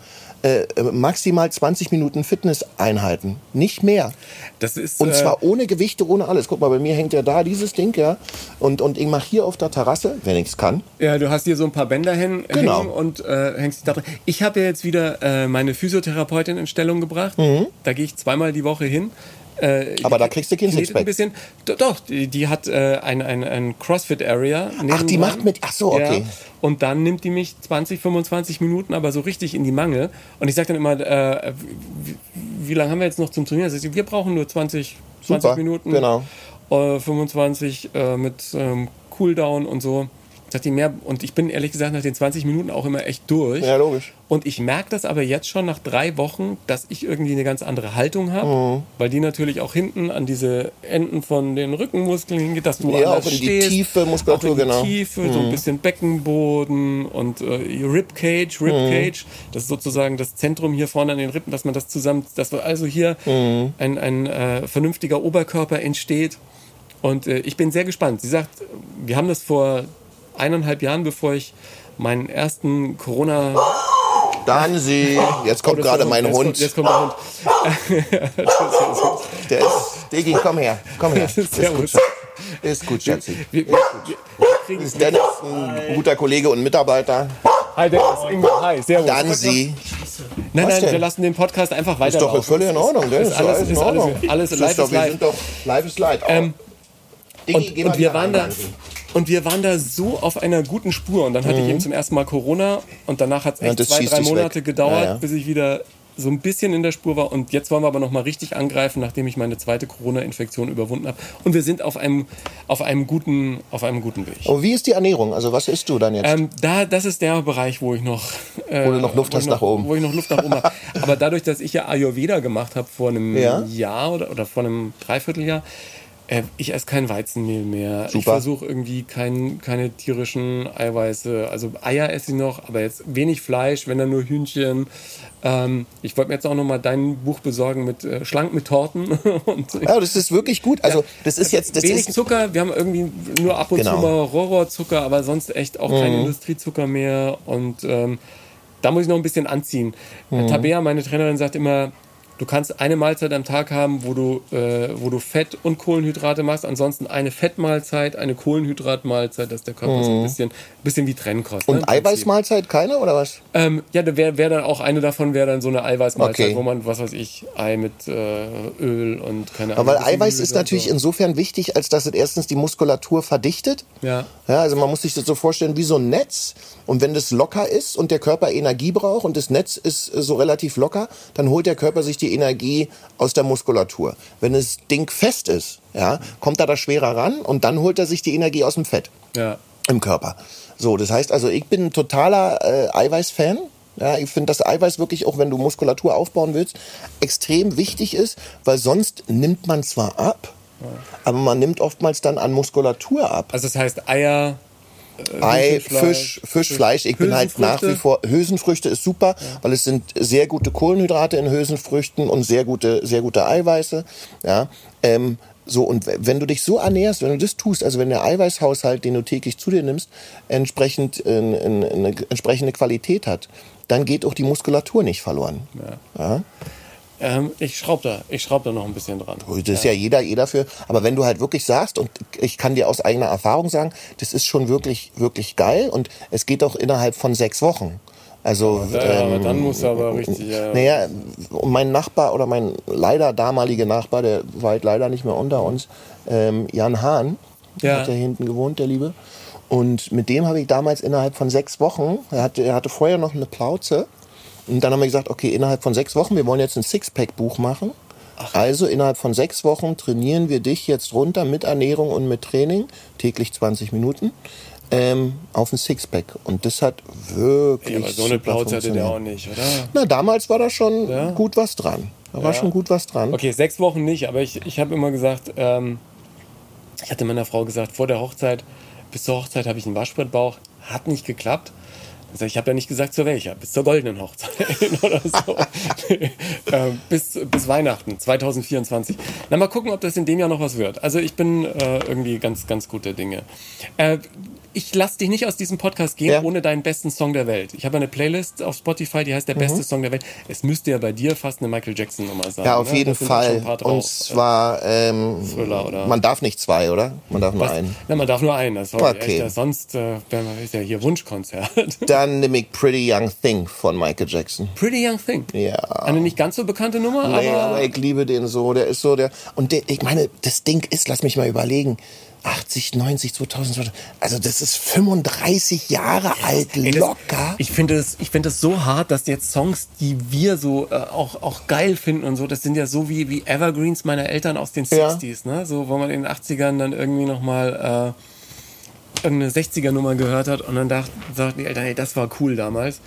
äh, äh, maximal 20 Minuten Fitnesseinheiten, nicht mehr. Das ist, Und äh, zwar ohne Gewichte, ohne alles. Guck mal, bei mir hängt ja da dieses Ding, ja. Und, und ich mache hier auf der Terrasse, wenn ich es kann. Ja, du hast hier so ein paar Bänder hin, Genau. hängen und äh, hängst dich da drin. Ich habe ja jetzt wieder äh, meine Physiotherapeutin in Stellung gebracht. Da gehe ich zweimal die Woche hin. Äh. Aber da kriegst du kein Sixpack. ein bisschen. Do- Doch, die, die hat äh, ein, ein, ein CrossFit-Area. Ach, die macht mit- ach so, okay. Ja. Und dann nimmt die mich 20, 25 Minuten, aber so richtig in die Mangel. Und ich sage dann immer, äh, wie, wie lange haben wir jetzt noch zum Trainieren? Sagt, wir brauchen nur 20, 20 Super, Minuten. genau. Äh, 25 äh, mit ähm, Cooldown und so. Sagt die mehr, und ich bin ehrlich gesagt nach den 20 Minuten auch immer echt durch. Ja, logisch. Und ich merke das aber jetzt schon nach drei Wochen, dass ich irgendwie eine ganz andere Haltung habe, Mhm. weil die natürlich auch hinten an diese Enden von den Rückenmuskeln hingeht, dass du Ja, auch in die stehst, tiefe Muskulatur, auch in die genau. Tiefe, so ein bisschen Beckenboden und äh, Ribcage, Ribcage, das ist sozusagen das Zentrum hier vorne an den Rippen, dass man das zusammen, dass also hier ein, ein äh, vernünftiger Oberkörper entsteht. Und äh, ich bin sehr gespannt. Sie sagt, wir haben das vor eineinhalb Jahren, bevor ich meinen ersten Corona Dann sie. Jetzt kommt Oh, gerade ist- mein jetzt Hund. Kommt, jetzt kommt der Hund. Der ist. Digi, komm her. Komm her. Ist gut, Servus. Ist gut, Schatzi. Wir, wir, wir Ist Dennis ein guter Kollege und Mitarbeiter? Hi Dennis, Ingo, hi, servus. Dann sie. nein, nein, wir lassen den Podcast einfach Ist weiterlaufen. doch völlig in Ordnung. Dennis. Ist alles, in ist Ordnung. alles, alles live ist Wir live. sind doch live ist live. Ähm, Digi, Und, geh mal und wir waren da Danzi. Und wir waren da so auf einer guten Spur und dann hatte ich eben zum ersten Mal Corona und danach hat es Mhm. Ja, echt zwei, drei Monate weg. gedauert, Ja, ja. bis ich wieder so ein bisschen in der Spur war. Und jetzt wollen wir aber nochmal richtig angreifen, nachdem ich meine zweite Corona-Infektion überwunden habe. Und wir sind auf einem, auf einem, guten, auf einem guten Weg. Und wie ist die Ernährung? Also was isst du dann jetzt? Ähm, da, das ist der Bereich, wo ich noch, äh, Wo du noch Luft hast noch, nach oben. Wo ich noch Luft nach oben habe. Aber dadurch, dass ich ja Ayurveda gemacht habe vor einem Ja. Jahr oder, oder vor einem Dreivierteljahr, äh, ich esse kein Weizenmehl mehr. Ich Super. versuche irgendwie kein, keine tierischen Eiweiße. Also Eier esse ich noch, aber jetzt wenig Fleisch, wenn dann nur Hühnchen. Ähm, ich wollte mir jetzt auch noch mal dein Buch besorgen mit äh, Schlank mit Torten. Und ja, das ist wirklich gut. Also das ist jetzt, das wenig ist, Zucker. Wir haben irgendwie nur ab und Genau. zu mal Rohrzucker, aber sonst echt auch kein Industriezucker mehr. Und ähm, da muss ich noch ein bisschen anziehen. Mhm. Tabea, meine Trainerin, sagt immer, du kannst eine Mahlzeit am Tag haben, wo du, äh, wo du Fett und Kohlenhydrate machst. Ansonsten eine Fettmahlzeit, eine Kohlenhydratmahlzeit, dass der Körper so ein bisschen, bisschen wie Trennkost. ne, Mhm. und. Eiweißmahlzeit keine oder was? Ähm, ja, da wäre wär dann auch eine davon, wäre dann so eine Eiweißmahlzeit, Okay. wo man, was weiß ich, Ei mit äh, Öl und keine Ahnung. Aber Eiweiß Gemüse ist natürlich so. insofern wichtig, als dass es erstens die Muskulatur verdichtet. Ja. Ja, also man muss sich das so vorstellen wie so ein Netz. Und wenn das locker ist und der Körper Energie braucht und das Netz ist äh, so relativ locker, dann holt der Körper sich die Energie aus der Muskulatur. Wenn das Ding fest ist, ja, kommt er da schwerer ran und dann holt er sich die Energie aus dem Fett Ja. im Körper. So, das heißt also, ich bin ein totaler äh, Eiweiß-Fan. Ja, ich finde, dass Eiweiß wirklich, auch wenn du Muskulatur aufbauen willst, extrem wichtig ist, weil sonst nimmt man zwar ab, aber man nimmt oftmals dann an Muskulatur ab. Also das heißt Eier, Ei, Hühnchenfleisch, Fisch, Fisch, Fleisch. Ich bin halt nach wie vor. Hülsenfrüchte ist super, weil es sind sehr gute Kohlenhydrate in Hülsenfrüchten und sehr gute, sehr gute Eiweiße. Ja. Ähm, so, und wenn du dich so ernährst, wenn du das tust, also wenn der Eiweißhaushalt, den du täglich zu dir nimmst, entsprechend äh, eine, eine entsprechende Qualität hat, dann geht auch die Muskulatur nicht verloren. Ja. Ähm, ich schraube da, ich schraub da noch ein bisschen dran. Das ist ja jeder, jeder für. Aber wenn du halt wirklich sagst, und ich kann dir aus eigener Erfahrung sagen, das ist schon wirklich, wirklich geil und es geht auch innerhalb von sechs Wochen. Also, Ja, aber ähm, dann muss er aber richtig. Ja, naja, mein Nachbar oder mein leider damaliger Nachbar, der war halt leider nicht mehr unter uns, ähm, Jan Hahn, Ja. hat hier hinten gewohnt, der Liebe. Und mit dem habe ich damals innerhalb von sechs Wochen, er hatte, er hatte vorher noch eine Plauze, und dann haben wir gesagt, okay, innerhalb von sechs Wochen, wir wollen jetzt ein Sixpack-Buch machen. Also innerhalb von sechs Wochen trainieren wir dich jetzt runter mit Ernährung und mit Training, täglich 20 Minuten, ähm, auf ein Sixpack. Und das hat wirklich. aber so eine Plauze hatte der auch nicht, oder? Na, damals war da schon Ja? gut was dran. Da war Ja. schon gut was dran. Okay, sechs Wochen nicht, aber ich, ich habe immer gesagt, ähm, ich hatte meiner Frau gesagt, vor der Hochzeit, bis zur Hochzeit habe ich einen Waschbrettbauch, hat nicht geklappt. Also ich habe ja nicht gesagt, zu welcher, bis zur goldenen Hochzeit oder so. ähm, bis, bis Weihnachten 2024. Na, mal gucken, ob das in dem Jahr noch was wird. Also ich bin äh, irgendwie ganz, ganz guter Dinge. Äh, ich lasse dich nicht aus diesem Podcast gehen, Ja. ohne deinen besten Song der Welt. Ich habe eine Playlist auf Spotify, die heißt der beste Song der Welt. Es müsste ja bei dir fast eine Michael Jackson Nummer sein. Ja, auf ne? jeden Fall. Und zwar, ähm, Thriller oder- man darf nicht zwei, oder? Man darf nur Was? einen. Na, man darf nur einen. Das war Okay. echt, sonst äh, wäre ist ja hier Wunschkonzert. Dann nehme ich Pretty Young Thing von Michael Jackson. Pretty Young Thing. Ja. Eine nicht ganz so bekannte Nummer, Nee, aber, aber ich liebe den so. Der ist so der. Und der, ich meine, das Ding ist, lass mich mal überlegen. 80, 90, 2000, 2000. Also das ist 35 Jahre alt, locker. Ich finde es, ich finde es so hart, dass jetzt Songs, die wir so äh, auch, auch geil finden und so, das sind ja so wie, wie Evergreens meiner Eltern aus den Ja. 60s, ne? So, wo man in den 80ern dann irgendwie nochmal äh, irgendeine 60er-Nummer gehört hat und dann dachten, sagten die Eltern, ey, das war cool damals.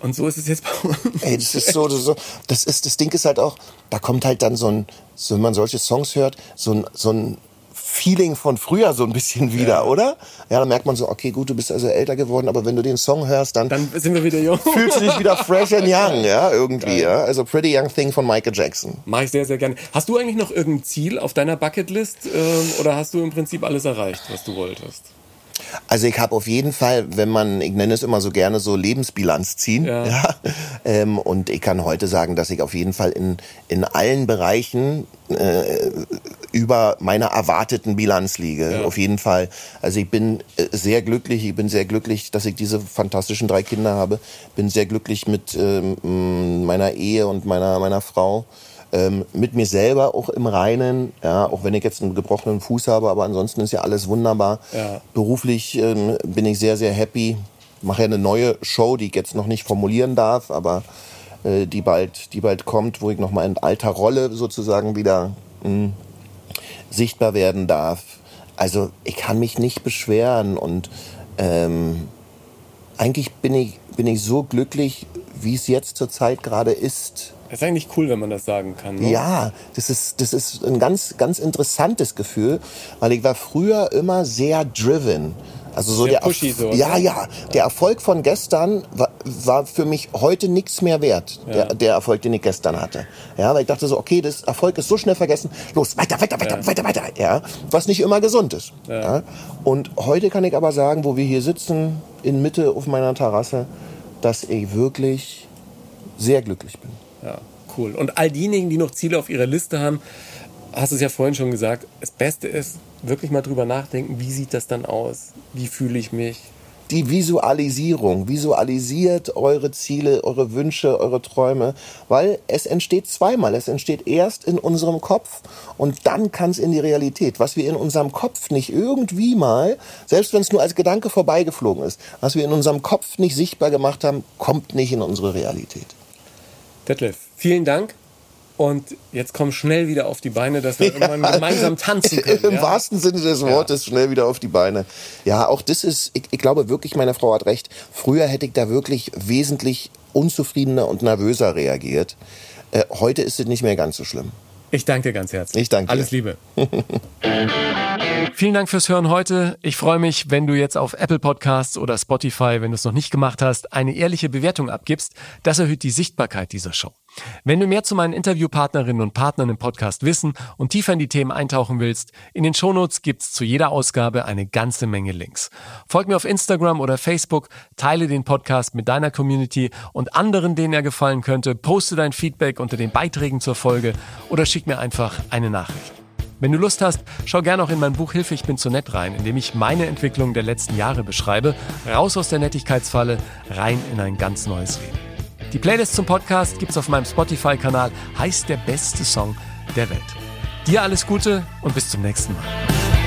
Und so ist es jetzt bei uns. Ey, das ist so, das ist so, das ist, das Ding ist halt auch, da kommt halt dann so ein, so, wenn man solche Songs hört, so ein, so ein Feeling von früher so ein bisschen wieder, oder? Ja, dann merkt man so, okay, gut, du bist also älter geworden, aber wenn du den Song hörst, dann, Dann sind wir wieder jung. fühlst du dich wieder fresh and young, ja, irgendwie, ja. Also Pretty Young Thing von Michael Jackson. Mache ich sehr, sehr gerne. Hast du eigentlich noch irgendein Ziel auf deiner Bucketlist ähm, oder hast du im Prinzip alles erreicht, was du wolltest? Also ich habe auf jeden Fall, wenn man, ich nenne es immer so gerne so Lebensbilanz ziehen. Ja. Ja. Ähm, und ich kann heute sagen, dass ich auf jeden Fall in, in allen Bereichen äh, über meiner erwarteten Bilanz liege. Ja. Auf jeden Fall. Also ich bin äh, sehr glücklich. Ich bin sehr glücklich, dass ich diese fantastischen drei Kinder habe. Bin sehr glücklich mit ähm, meiner Ehe und meiner, meiner Frau ähm, mit mir selber auch im Reinen, ja, auch wenn ich jetzt einen gebrochenen Fuß habe, aber ansonsten ist ja alles wunderbar. Ja. Beruflich ähm, bin ich sehr, sehr happy. Mache ja eine neue Show, die ich jetzt noch nicht formulieren darf, aber äh, die, bald, die bald kommt, wo ich nochmal in alter Rolle sozusagen wieder mh, hm, sichtbar werden darf. Also ich kann mich nicht beschweren und ähm, eigentlich bin ich, bin ich so glücklich, wie es jetzt zur Zeit gerade ist. Das ist eigentlich cool, wenn man das sagen kann. Ne? Ja, das ist, das ist ein ganz, ganz interessantes Gefühl, weil ich war früher immer sehr driven. Also so sehr der pushy so, Ja, ja. Der Erfolg von gestern war, war für mich heute nichts mehr wert. Ja. Der, der, Erfolg, den ich gestern hatte. Ja, weil ich dachte so, okay, das Erfolg ist so schnell vergessen. Los, weiter, weiter, weiter, ja. weiter, weiter. Ja, was nicht immer gesund ist. Ja. ja. Und heute kann ich aber sagen, wo wir hier sitzen, in Mitte auf meiner Terrasse, dass ich wirklich sehr glücklich bin. Ja, cool. Und all diejenigen, die noch Ziele auf ihrer Liste haben, hast es ja vorhin schon gesagt, das Beste ist, wirklich mal drüber nachdenken, wie sieht das dann aus? Wie fühle ich mich? Die Visualisierung. Visualisiert eure Ziele, eure Wünsche, eure Träume, weil es entsteht zweimal. Es entsteht erst in unserem Kopf und dann kann es in die Realität. Was wir in unserem Kopf nicht irgendwie mal, selbst wenn es nur als Gedanke vorbeigeflogen ist, was wir in unserem Kopf nicht sichtbar gemacht haben, kommt nicht in unsere Realität. Detlef, vielen Dank. Und jetzt komm schnell wieder auf die Beine, dass wir ja. irgendwann gemeinsam tanzen können. Im ja? wahrsten Sinne des Wortes ja. schnell wieder auf die Beine. Ja, auch das ist, ich, ich glaube wirklich, meine Frau hat recht. Früher hätte ich da wirklich wesentlich unzufriedener und nervöser reagiert. Äh, heute ist es nicht mehr ganz so schlimm. Ich danke dir ganz herzlich. Ich danke dir. Alles Liebe. Vielen Dank fürs Hören heute. Ich freue mich, wenn du jetzt auf Apple Podcasts oder Spotify, wenn du es noch nicht gemacht hast, eine ehrliche Bewertung abgibst. Das erhöht die Sichtbarkeit dieser Show. Wenn du mehr zu meinen Interviewpartnerinnen und Partnern im Podcast wissen und tiefer in die Themen eintauchen willst, in den Shownotes gibt's zu jeder Ausgabe eine ganze Menge Links. Folg mir auf Instagram oder Facebook, teile den Podcast mit deiner Community und anderen, denen er gefallen könnte, poste dein Feedback unter den Beiträgen zur Folge oder schick mir einfach eine Nachricht. Wenn du Lust hast, schau gerne auch in mein Buch Hilfe, ich bin zu nett rein, in dem ich meine Entwicklung der letzten Jahre beschreibe, raus aus der Nettigkeitsfalle, rein in ein ganz neues Leben. Die Playlist zum Podcast gibt's auf meinem Spotify-Kanal, heißt der beste Song der Welt. Dir alles Gute und bis zum nächsten Mal.